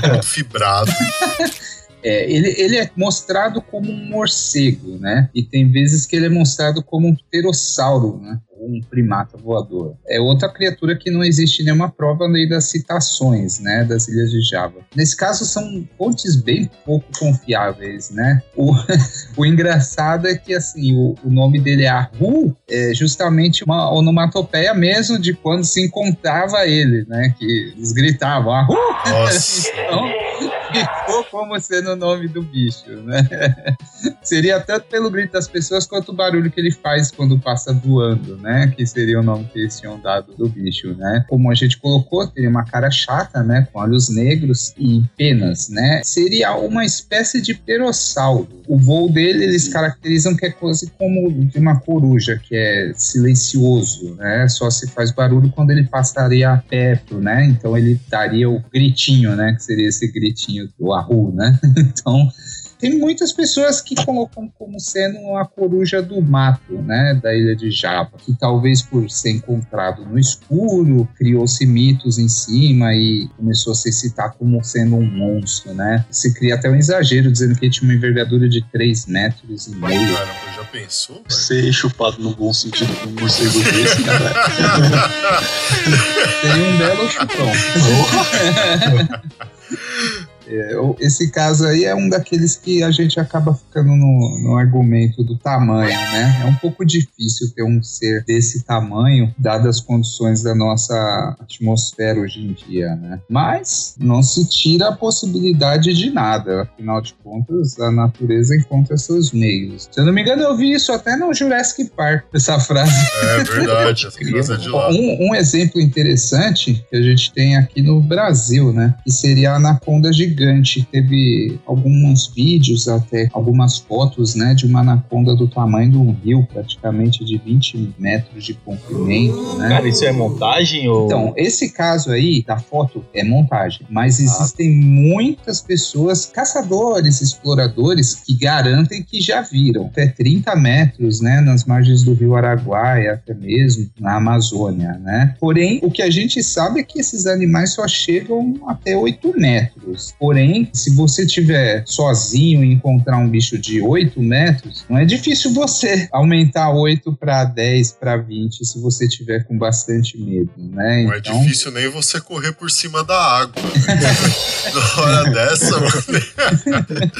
Todo fibrado. É, ele, ele é mostrado como um morcego, né? E tem vezes que ele é mostrado como um pterossauro, né? Ou um primata voador. É outra criatura que não existe nenhuma prova nem das citações, né? Das Ilhas de Java. Nesse caso, são fontes bem pouco confiáveis, né? O, o engraçado é que, assim, o, o nome dele é Ahu, é justamente uma onomatopeia mesmo de quando se encontrava ele, né? Que eles gritavam Ahu! Nossa. Então, como sendo o nome do bicho, né? Seria tanto pelo grito das pessoas quanto o barulho que ele faz quando passa voando, né? Que seria o nome que eles tinham dado do bicho, né? Como a gente colocou, teria uma cara chata, né? Com olhos negros e penas, né? Seria uma espécie de perossauro. O voo dele, eles caracterizam que é quase como de uma coruja, que é silencioso, né? Só se faz barulho quando ele passaria perto, né? Então ele daria o gritinho, né? Que seria esse gritinho do arru, né? Então tem muitas pessoas que colocam como sendo a coruja do mato, né, da ilha de Java, que talvez por ser encontrado no escuro, criou-se mitos em cima e começou a se citar como sendo um monstro, né? Se cria até um exagero dizendo que ele tinha uma envergadura de 3 metros e meio. Caramba, já pensou? Ser chupado no bom sentido por um morcego desse, cara. Seria um belo chupão. É, esse caso aí é um daqueles que a gente acaba ficando no, no argumento do tamanho, né? É um pouco difícil ter um ser desse tamanho, dadas as condições da nossa atmosfera hoje em dia, né? Mas não se tira a possibilidade de nada. Afinal de contas, a natureza encontra seus meios. Se eu não me engano, eu vi isso até no Jurassic Park, essa frase. É verdade, de lá. Um, um exemplo interessante que a gente tem aqui no Brasil, né? Que seria a anaconda gigante, gigante. Teve alguns vídeos, até algumas fotos, né, de uma anaconda do tamanho de um rio, praticamente de 20 metros de comprimento, né? Cara, isso é montagem ou. Então, esse caso aí da foto é montagem, mas existem muitas pessoas, caçadores, exploradores, que garantem que já viram até 30 metros, né, nas margens do rio Araguaia, até mesmo na Amazônia, né? Porém, o que a gente sabe é que esses animais só chegam até 8 metros. Porém, se você tiver sozinho e encontrar um bicho de 8 metros, não é difícil você aumentar 8 para 10, para 20, se você tiver com bastante medo, né? Não é difícil nem você correr por cima da água. Na hora dessa, mano.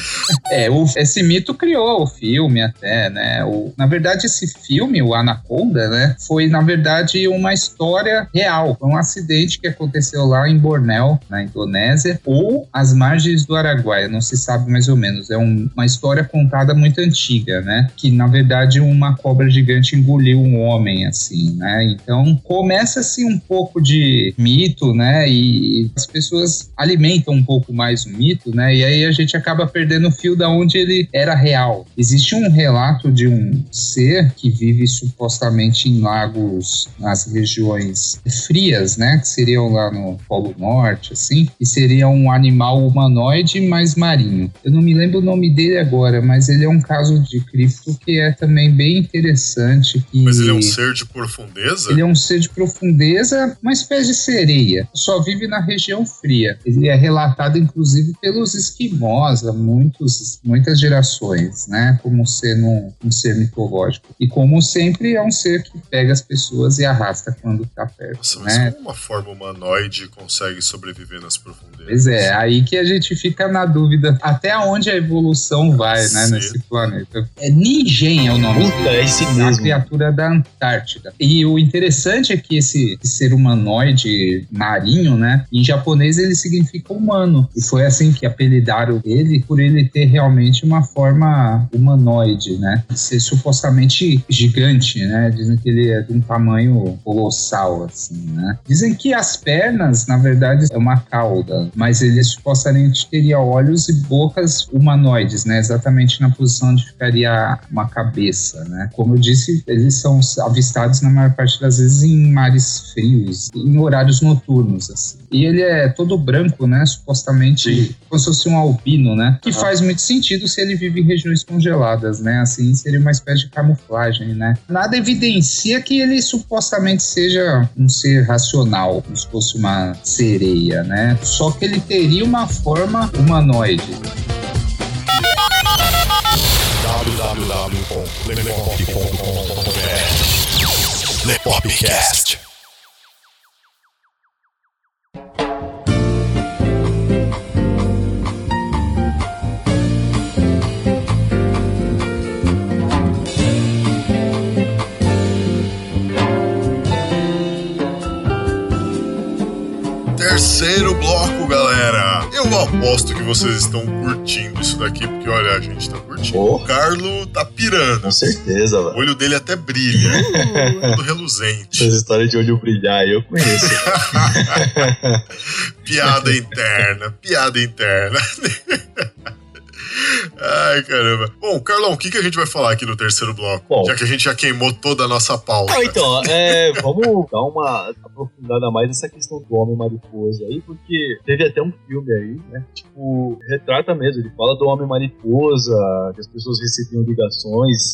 É, o- esse mito criou o filme até, né? O, na verdade, esse filme, o Anaconda, né? Foi, na verdade, uma história real. Foi um acidente que aconteceu lá em Bornéu, na Indonésia, ou às margens do Araguaia, não se sabe mais ou menos. É um- uma história contada muito antiga, né? Que, na verdade, uma cobra gigante engoliu um homem, assim, né? Então, começa-se um pouco de mito, né? E as pessoas alimentam um pouco mais o mito, né? E aí a gente acaba perdendo o fio da onde ele era real. Existe um relato de um ser que vive supostamente em lagos nas regiões frias, né? Que seriam lá no Polo Norte, assim, e seria um animal humanoide, mas marinho. Eu não me lembro o nome dele agora, mas ele é um caso de cripto que é também bem interessante. Que Mas ele é um ser de profundeza? ele é um ser de profundeza, uma espécie de sereia. Só vive na região fria. Ele é relatado, inclusive, pelos esquimós há muitos, muitas gerações, né? Como sendo um, um ser mitológico. E como sempre, é um ser que pega as pessoas e arrasta quando está perto, Nossa, mas né? como uma forma humanoide consegue sobreviver nas profundezas? Pois é, aí que a gente fica na dúvida até onde a evolução vai, né, Sim. nesse planeta. É Ninjen é o nome Puta, é esse a mesmo. criatura da Antártida. E o interessante é que esse, ser humanoide marinho, né, em japonês ele significa humano. E foi assim que apelidaram ele por ele ter realmente uma forma humanoide, né, ser supostamente gigante, né, dizem que ele é de um tamanho colossal, assim, né. Dizem que as pernas, na verdade, é uma cauda, mas ele supostamente teria olhos e bocas humanoides, né, exatamente na posição onde ficaria uma cabeça, né. Como eu disse, eles são avistados na maior parte das vezes em mares frios, em horários noturnos, assim. E ele é todo branco, né, supostamente como se fosse um albino, né, que faz muito sentido se ele vive em regiões congeladas, né, assim seria uma espécie de camuflagem, né. Nada evidencia que ele supostamente seja um ser racional, como se fosse uma sereia, né, só que ele teria uma forma humanoide. www.lepop.com.br Lepopcast. Terceiro bloco, galera. Eu aposto que vocês estão curtindo isso daqui, porque olha, a gente tá curtindo. Oh. O Carlo tá pirando. Com certeza, O velho. olho dele até brilha. Todo reluzente. Essa história de olho brilhar eu conheço. Piada interna, piada interna. Ai, caramba. Bom, Carlão, o que, que a gente vai falar aqui no terceiro bloco? Bom. Já que a gente já queimou toda a nossa pauta. Não, então, é, vamos dar uma aprofundada mais nessa questão do homem mariposa aí, porque teve até um filme aí, né? Tipo, retrata mesmo, ele fala do homem mariposa, que as pessoas recebiam ligações.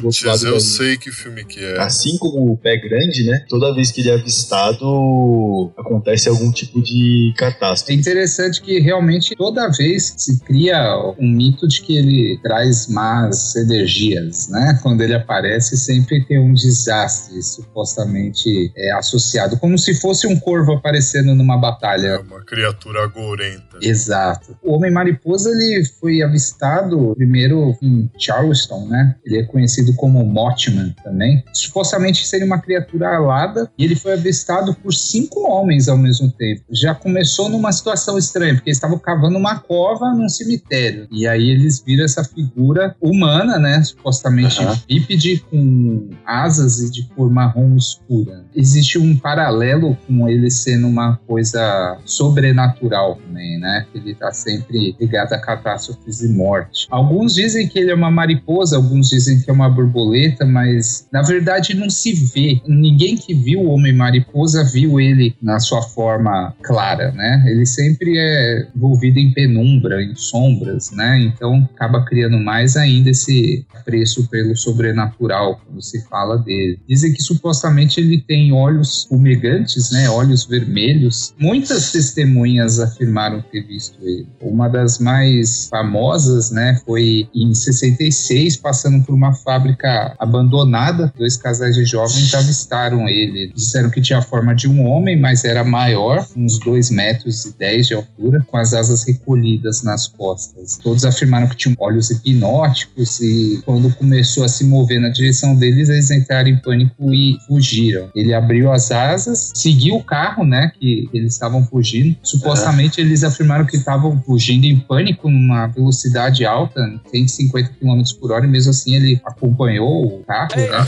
Putz, eu sei que filme que é. Assim como o pé grande, né? Toda vez que ele é avistado, acontece algum tipo de É catástrofe. interessante que realmente toda vez se cria um mito de que ele traz más energias, né? Quando ele aparece, sempre tem um desastre supostamente é, associado, como se fosse um corvo aparecendo numa É batalha. uma criatura agorenta. Exato. O Homem Mariposa ele foi avistado primeiro em Charleston, né? Ele é conhecido como Mothman também. Supostamente seria uma criatura alada e ele foi avistado por cinco homens ao mesmo tempo. Já começou numa situação estranha, porque eles estavam cavando uma cova num cemitério. E E aí eles viram essa figura humana, né? Supostamente Aham. bípede, com asas e de cor marrom escura. Existe um paralelo com ele sendo uma coisa sobrenatural também, né? Que ele tá sempre ligado a catástrofes e morte. Alguns dizem que ele é uma mariposa, alguns dizem que é uma borboleta, mas na verdade não se vê. Ninguém que viu o Homem-Mariposa viu ele na sua forma clara, né? Ele sempre é envolvido em penumbra, em sombras, né? Então acaba criando mais ainda esse apreço pelo sobrenatural quando se fala dele. Dizem que supostamente ele tem olhos fumegantes, né? Olhos vermelhos. Muitas testemunhas afirmaram ter visto ele. Uma das mais famosas, né, foi em 66, passando por uma fábrica abandonada. Dois casais de jovens avistaram ele. Disseram que tinha a forma de um homem, mas era maior, uns 2 metros e 10 de altura, com as asas recolhidas nas costas. Todos afirmaram que tinham olhos hipnóticos e quando começou a se mover na direção deles, eles entraram em pânico e fugiram. Ele abriu as asas, seguiu o carro, né, que eles estavam fugindo. Supostamente eles afirmaram que estavam fugindo em pânico numa velocidade alta, 150 km por hora, e mesmo assim ele acompanhou o carro, né?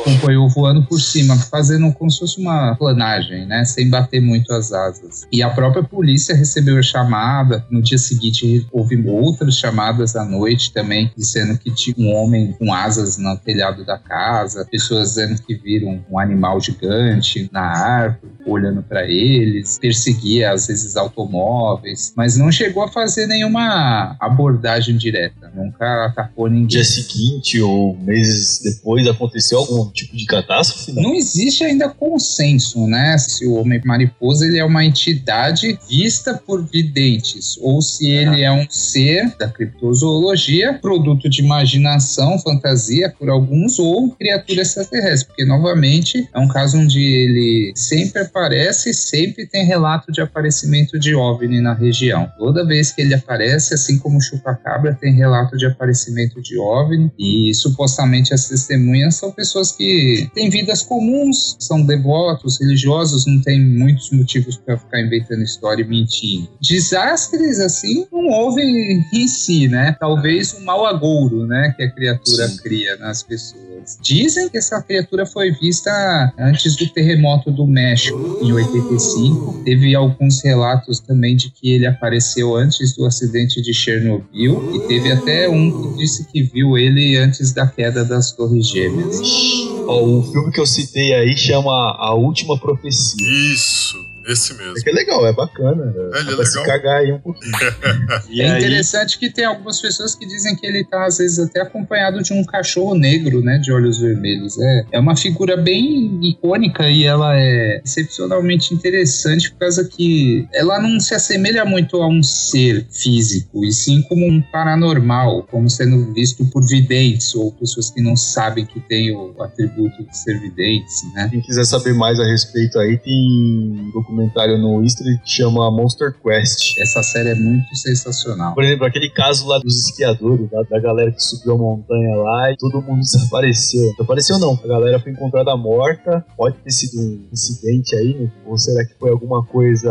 acompanhou voando por cima, fazendo como se fosse uma planagem, né? Sem bater muito as asas. E a própria polícia recebeu a chamada. No dia seguinte, houve outras chamadas à noite também, dizendo que tinha um homem com asas no telhado da casa, pessoas dizendo que viram um animal gigante na árvore, olhando para eles, perseguia às vezes automóveis, mas não chegou a fazer nenhuma abordagem direta, nunca atacou ninguém. Dia seguinte ou meses depois aconteceu algum tipo de catástrofe? Não. Não existe ainda consenso, né? Se o homem mariposa ele é uma entidade vista por videntes ou se ele é um ser da criptozoologia, produto de imaginação, fantasia por alguns ou criatura extraterrestre, porque novamente é um caso onde ele sempre aparece e sempre tem relato de aparecimento de OVNI na região. Toda vez que ele aparece, assim como o chupacabra, tem relato de aparecimento de OVNI e supostamente as testemunhas são pessoas que têm vidas comuns, são devotos, religiosos, não tem muitos motivos para ficar inventando história e mentindo. Desastres assim não houve em si, né? Talvez um mau agouro, né, que a criatura Sim. cria nas pessoas. Dizem que essa criatura foi vista antes do terremoto do México em 85. Teve alguns relatos também de que ele apareceu antes do acidente de Chernobyl e teve até um que disse que viu ele antes da queda das Torres Gêmeas. Ó, o filme que eu citei aí chama A Última Profecia. Isso, esse mesmo. É que é legal, é bacana. né? É, ele é pra se legal. cagar aí um pouquinho. E é aí, interessante que tem algumas pessoas que dizem que ele tá, às vezes, até acompanhado de um cachorro negro, né? De olhos vermelhos. É, é uma figura bem icônica e ela é excepcionalmente interessante por causa que ela não se assemelha muito a um ser físico, e sim como um paranormal, como sendo visto por videntes ou pessoas que não sabem que tem o atributo de ser videntes, né? quem quiser saber mais a respeito aí, tem documentário no History que chama Monster Quest. Essa série é muito sensacional. Por exemplo, aquele caso lá dos esquiadores, da, da galera que subiu a montanha lá e todo mundo desapareceu. Desapareceu não, a galera foi encontrada morta. Pode ter sido um incidente aí, né? ou será que foi alguma coisa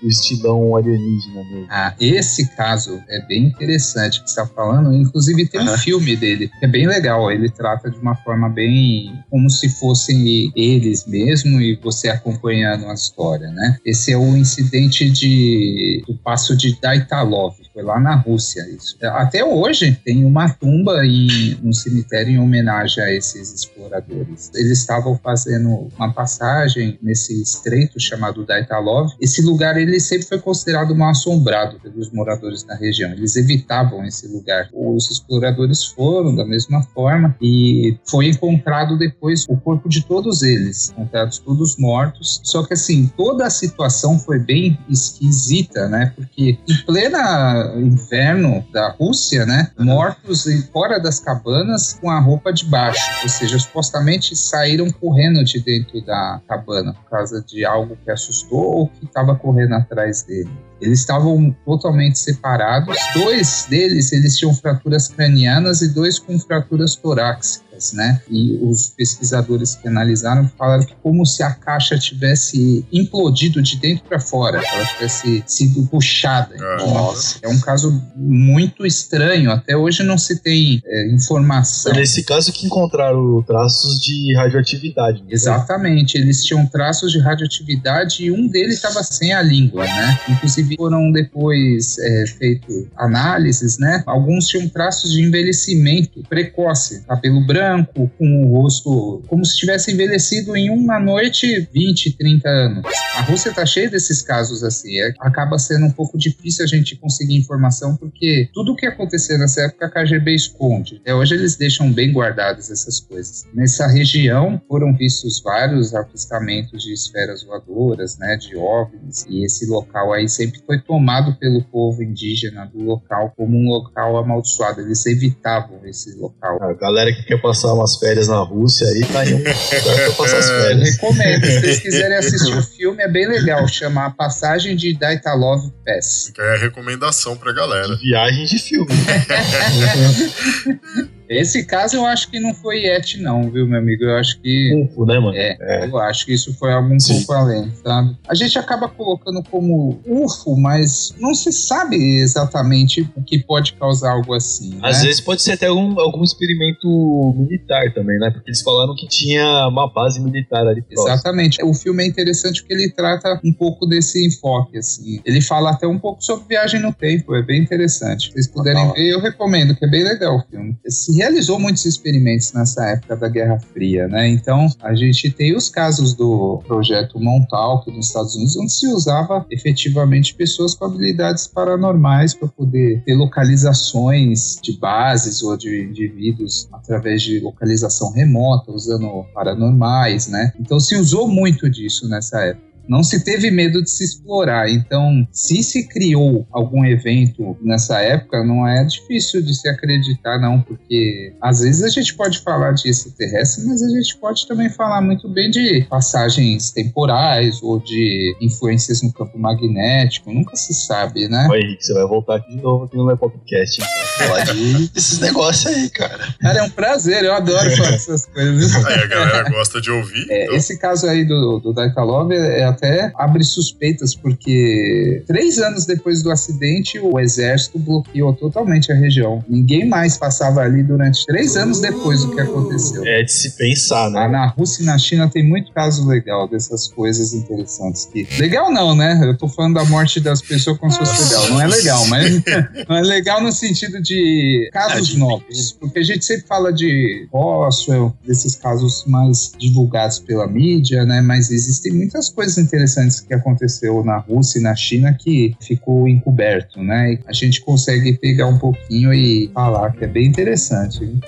do estilão alienígena mesmo? Ah, esse caso é bem interessante que você está falando. Inclusive tem um filme dele, que é bem legal. Ele trata de uma forma bem como se fossem eles mesmo e você acompanhando a história, né? Esse é o incidente de do passo de Daitalov. Foi lá na Rússia isso. Até hoje tem uma tumba em um cemitério em homenagem a esses exploradores. Eles estavam fazendo uma passagem nesse estreito chamado Daitalov. Esse lugar ele sempre foi considerado mal assombrado pelos moradores da região. Eles evitavam esse lugar. Os exploradores foram da mesma forma e foi encontrado depois o corpo de todos eles, encontrados todos mortos. Só que assim, toda a situação foi bem esquisita, né? Porque em plena inverno da Rússia, né? Mortos fora das cabanas com a roupa de baixo, ou seja, supostamente saíram correndo de dentro da cabana por causa de algo que assustou ou que estava correndo atrás dele. Eles estavam totalmente separados. Dois deles, eles tinham fraturas cranianas e dois com fraturas torácicas, né? E os pesquisadores que analisaram falaram que como se a caixa tivesse implodido de dentro para fora, ela tivesse sido puxada. Então, Nossa. É um caso muito estranho. Até hoje não se tem é, informação. Foi nesse caso que encontraram traços de radioatividade. né? Exatamente, eles tinham traços de radioatividade e um deles estava sem a língua, né? Inclusive foram depois é, feito análises, né? Alguns tinham traços de envelhecimento precoce, cabelo branco, com o rosto como se tivesse envelhecido em uma noite 20, 30 anos. A Rússia tá cheia desses casos assim, é, acaba sendo um pouco difícil a gente conseguir informação porque tudo o que aconteceu nessa época a KGB esconde. Até hoje eles deixam bem guardadas essas coisas. Nessa região foram vistos vários avistamentos de esferas voadoras, né, de OVNIs, e esse local aí sempre foi tomado pelo povo indígena do local como um local amaldiçoado. Eles evitavam esse local. A galera que quer passar umas férias na Rússia aí tá em um pra passar as Eu férias. recomendo, se vocês quiserem assistir o filme, é bem legal, chama A Passagem de Daitalov Pass. Fica aí a recomendação pra galera. Viagem de filme. Esse caso eu acho que não foi Yeti não, viu, meu amigo? Eu acho que Ufo, né, mano? É, eu acho que isso foi algo um Sim. pouco além, sabe? A gente acaba colocando como UFO, mas não se sabe exatamente o que pode causar algo assim. Às né? vezes pode ser até algum, algum experimento militar também, né? Porque eles falaram que tinha uma base militar ali próximo. Exatamente. O filme é interessante porque ele trata um pouco desse enfoque, assim. Ele fala até um pouco sobre viagem no tempo, é bem interessante. Se vocês puderem Legal. ver, eu recomendo, que é bem legal o filme. Se realizou muitos experimentos nessa época da Guerra Fria, né? Então, a gente tem os casos do projeto Montauk nos Estados Unidos, onde se usava efetivamente pessoas com habilidades paranormais para poder ter localizações de bases ou de indivíduos através de localização remota, usando paranormais, né? Então se usou muito disso nessa época. Não se teve medo de se explorar. Então, se se criou algum evento nessa época, não é difícil de se acreditar, não, porque às vezes a gente pode falar de extraterrestre, mas a gente pode também falar muito bem de passagens temporais ou de influências no campo magnético. Nunca se sabe, né? Olha, Henrique, você vai voltar aqui de novo aqui no Lepopcast. Então. Falar de esses negócios aí, cara. Cara, é um prazer, eu adoro falar essas coisas. Aí a galera gosta de ouvir. É, então, esse caso aí do, do Daitalov é, até abre suspeitas, porque três anos depois do acidente, o exército bloqueou totalmente a região. Ninguém mais passava ali durante três anos depois do que aconteceu. É de se pensar, né? na Rússia e na China tem muito caso legal dessas coisas interessantes. Que... Legal não, né? Eu tô falando da morte das pessoas como se fosse legal. Não é legal, mas não é legal no sentido de casos Ah, de- novos. Porque a gente sempre fala de Roswell, desses casos mais divulgados pela mídia, né? Mas existem muitas coisas interessantes que aconteceu na Rússia e na China que ficou encoberto, né? E a gente consegue pegar um pouquinho e falar que é bem interessante.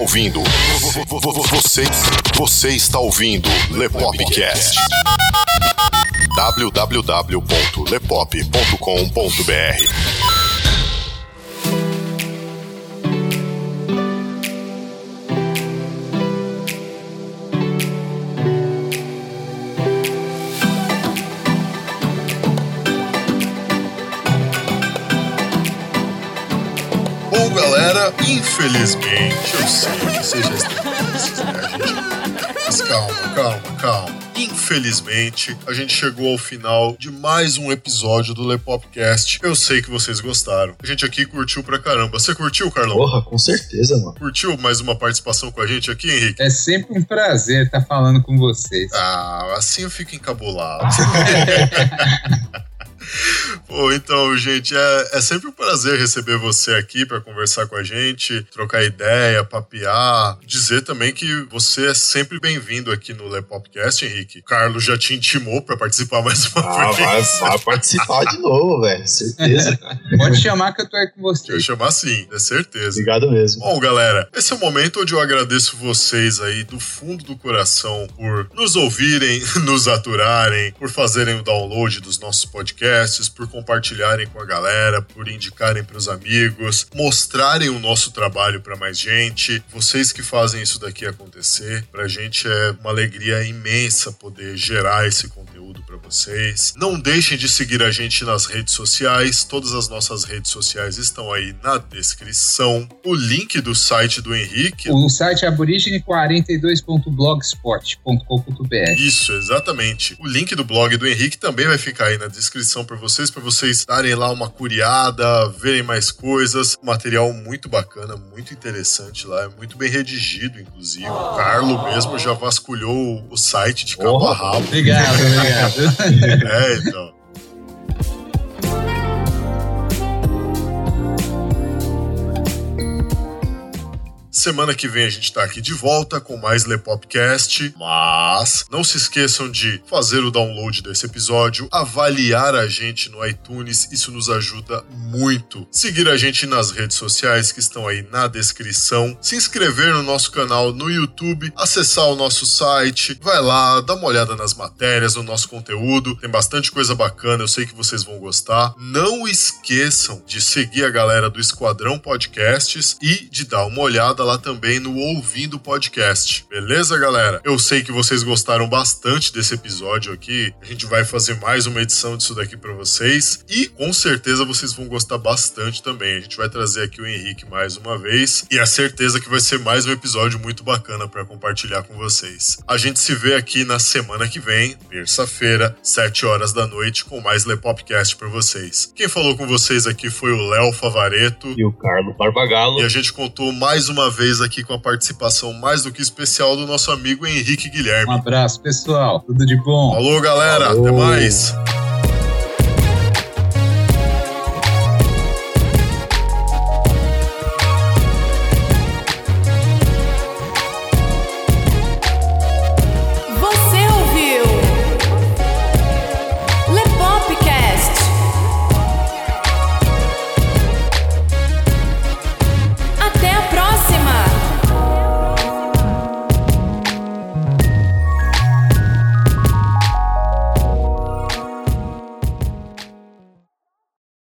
Ouvindo. Vo- vo- vo- Você, você está ouvindo Lepopcast. www.lepop.com.br infelizmente, eu sei que vocês já estão né, gente? Mas calma, calma, calma. Infelizmente, a gente chegou ao final de mais um episódio do Lepopcast. Eu sei que vocês gostaram. A gente aqui curtiu pra caramba. Você curtiu, Carlão? Porra, com certeza, mano. Curtiu mais uma participação com a gente aqui, Henrique? É sempre um prazer estar falando com vocês. Ah, assim eu fico encabulado. Pô, então, gente, é, é sempre um prazer receber você aqui para conversar com a gente, trocar ideia, papear, dizer também que você é sempre bem-vindo aqui no Lepopcast, Henrique. O Carlos já te intimou para participar mais uma Ah, vai, vez. vai participar de novo, velho. Certeza. Pode chamar que eu tô aí com Eu vocês. chamar sim, é certeza. Obrigado mesmo. Bom, galera, esse é o momento onde eu agradeço vocês aí do fundo do coração por nos ouvirem, nos aturarem, por fazerem o download dos nossos podcasts, por compartilharem com a galera, por indicarem para os amigos, mostrarem o nosso trabalho para mais gente. Vocês que fazem isso daqui acontecer, pra gente é uma alegria imensa poder gerar esse conteúdo vocês. Não deixem de seguir a gente nas redes sociais. Todas as nossas redes sociais estão aí na descrição. O link do site do Henrique. O site é aborigine42.blogspot.com.br. Isso, exatamente. O link do blog do Henrique também vai ficar aí na descrição para vocês, para vocês darem lá uma curiada, verem mais coisas. Material muito bacana, muito interessante lá, é muito bem redigido, inclusive. O Carlo mesmo já vasculhou o site de cabo a rabo. Obrigado, obrigado. É, então. Semana que vem a gente tá aqui de volta com mais Lepopcast, mas não se esqueçam de fazer o download desse episódio, avaliar a gente no iTunes, isso nos ajuda muito. Seguir a gente nas redes sociais que estão aí na descrição, se inscrever no nosso canal no YouTube, acessar o nosso site, vai lá, dá uma olhada nas matérias, no nosso conteúdo, tem bastante coisa bacana, eu sei que vocês vão gostar. Não esqueçam de seguir a galera do Esquadrão Podcasts e de dar uma olhada lá também no Ouvindo Podcast. Beleza, galera? Eu sei que vocês gostaram bastante desse episódio aqui. A gente vai fazer mais uma edição disso daqui para vocês e com certeza vocês vão gostar bastante também. A gente vai trazer aqui o Henrique mais uma vez e a certeza que vai ser mais um episódio muito bacana para compartilhar com vocês. A gente se vê aqui na semana que vem, terça-feira, 7 horas da noite, com mais Lepopcast para vocês. Quem falou com vocês aqui foi o Léo Favareto. E o Carlos Barbagalo. E a gente contou mais uma vez aqui com a participação mais do que especial do nosso amigo Henrique Guilherme. Um abraço, pessoal. Tudo de bom. Falou, galera. Falou. Até mais.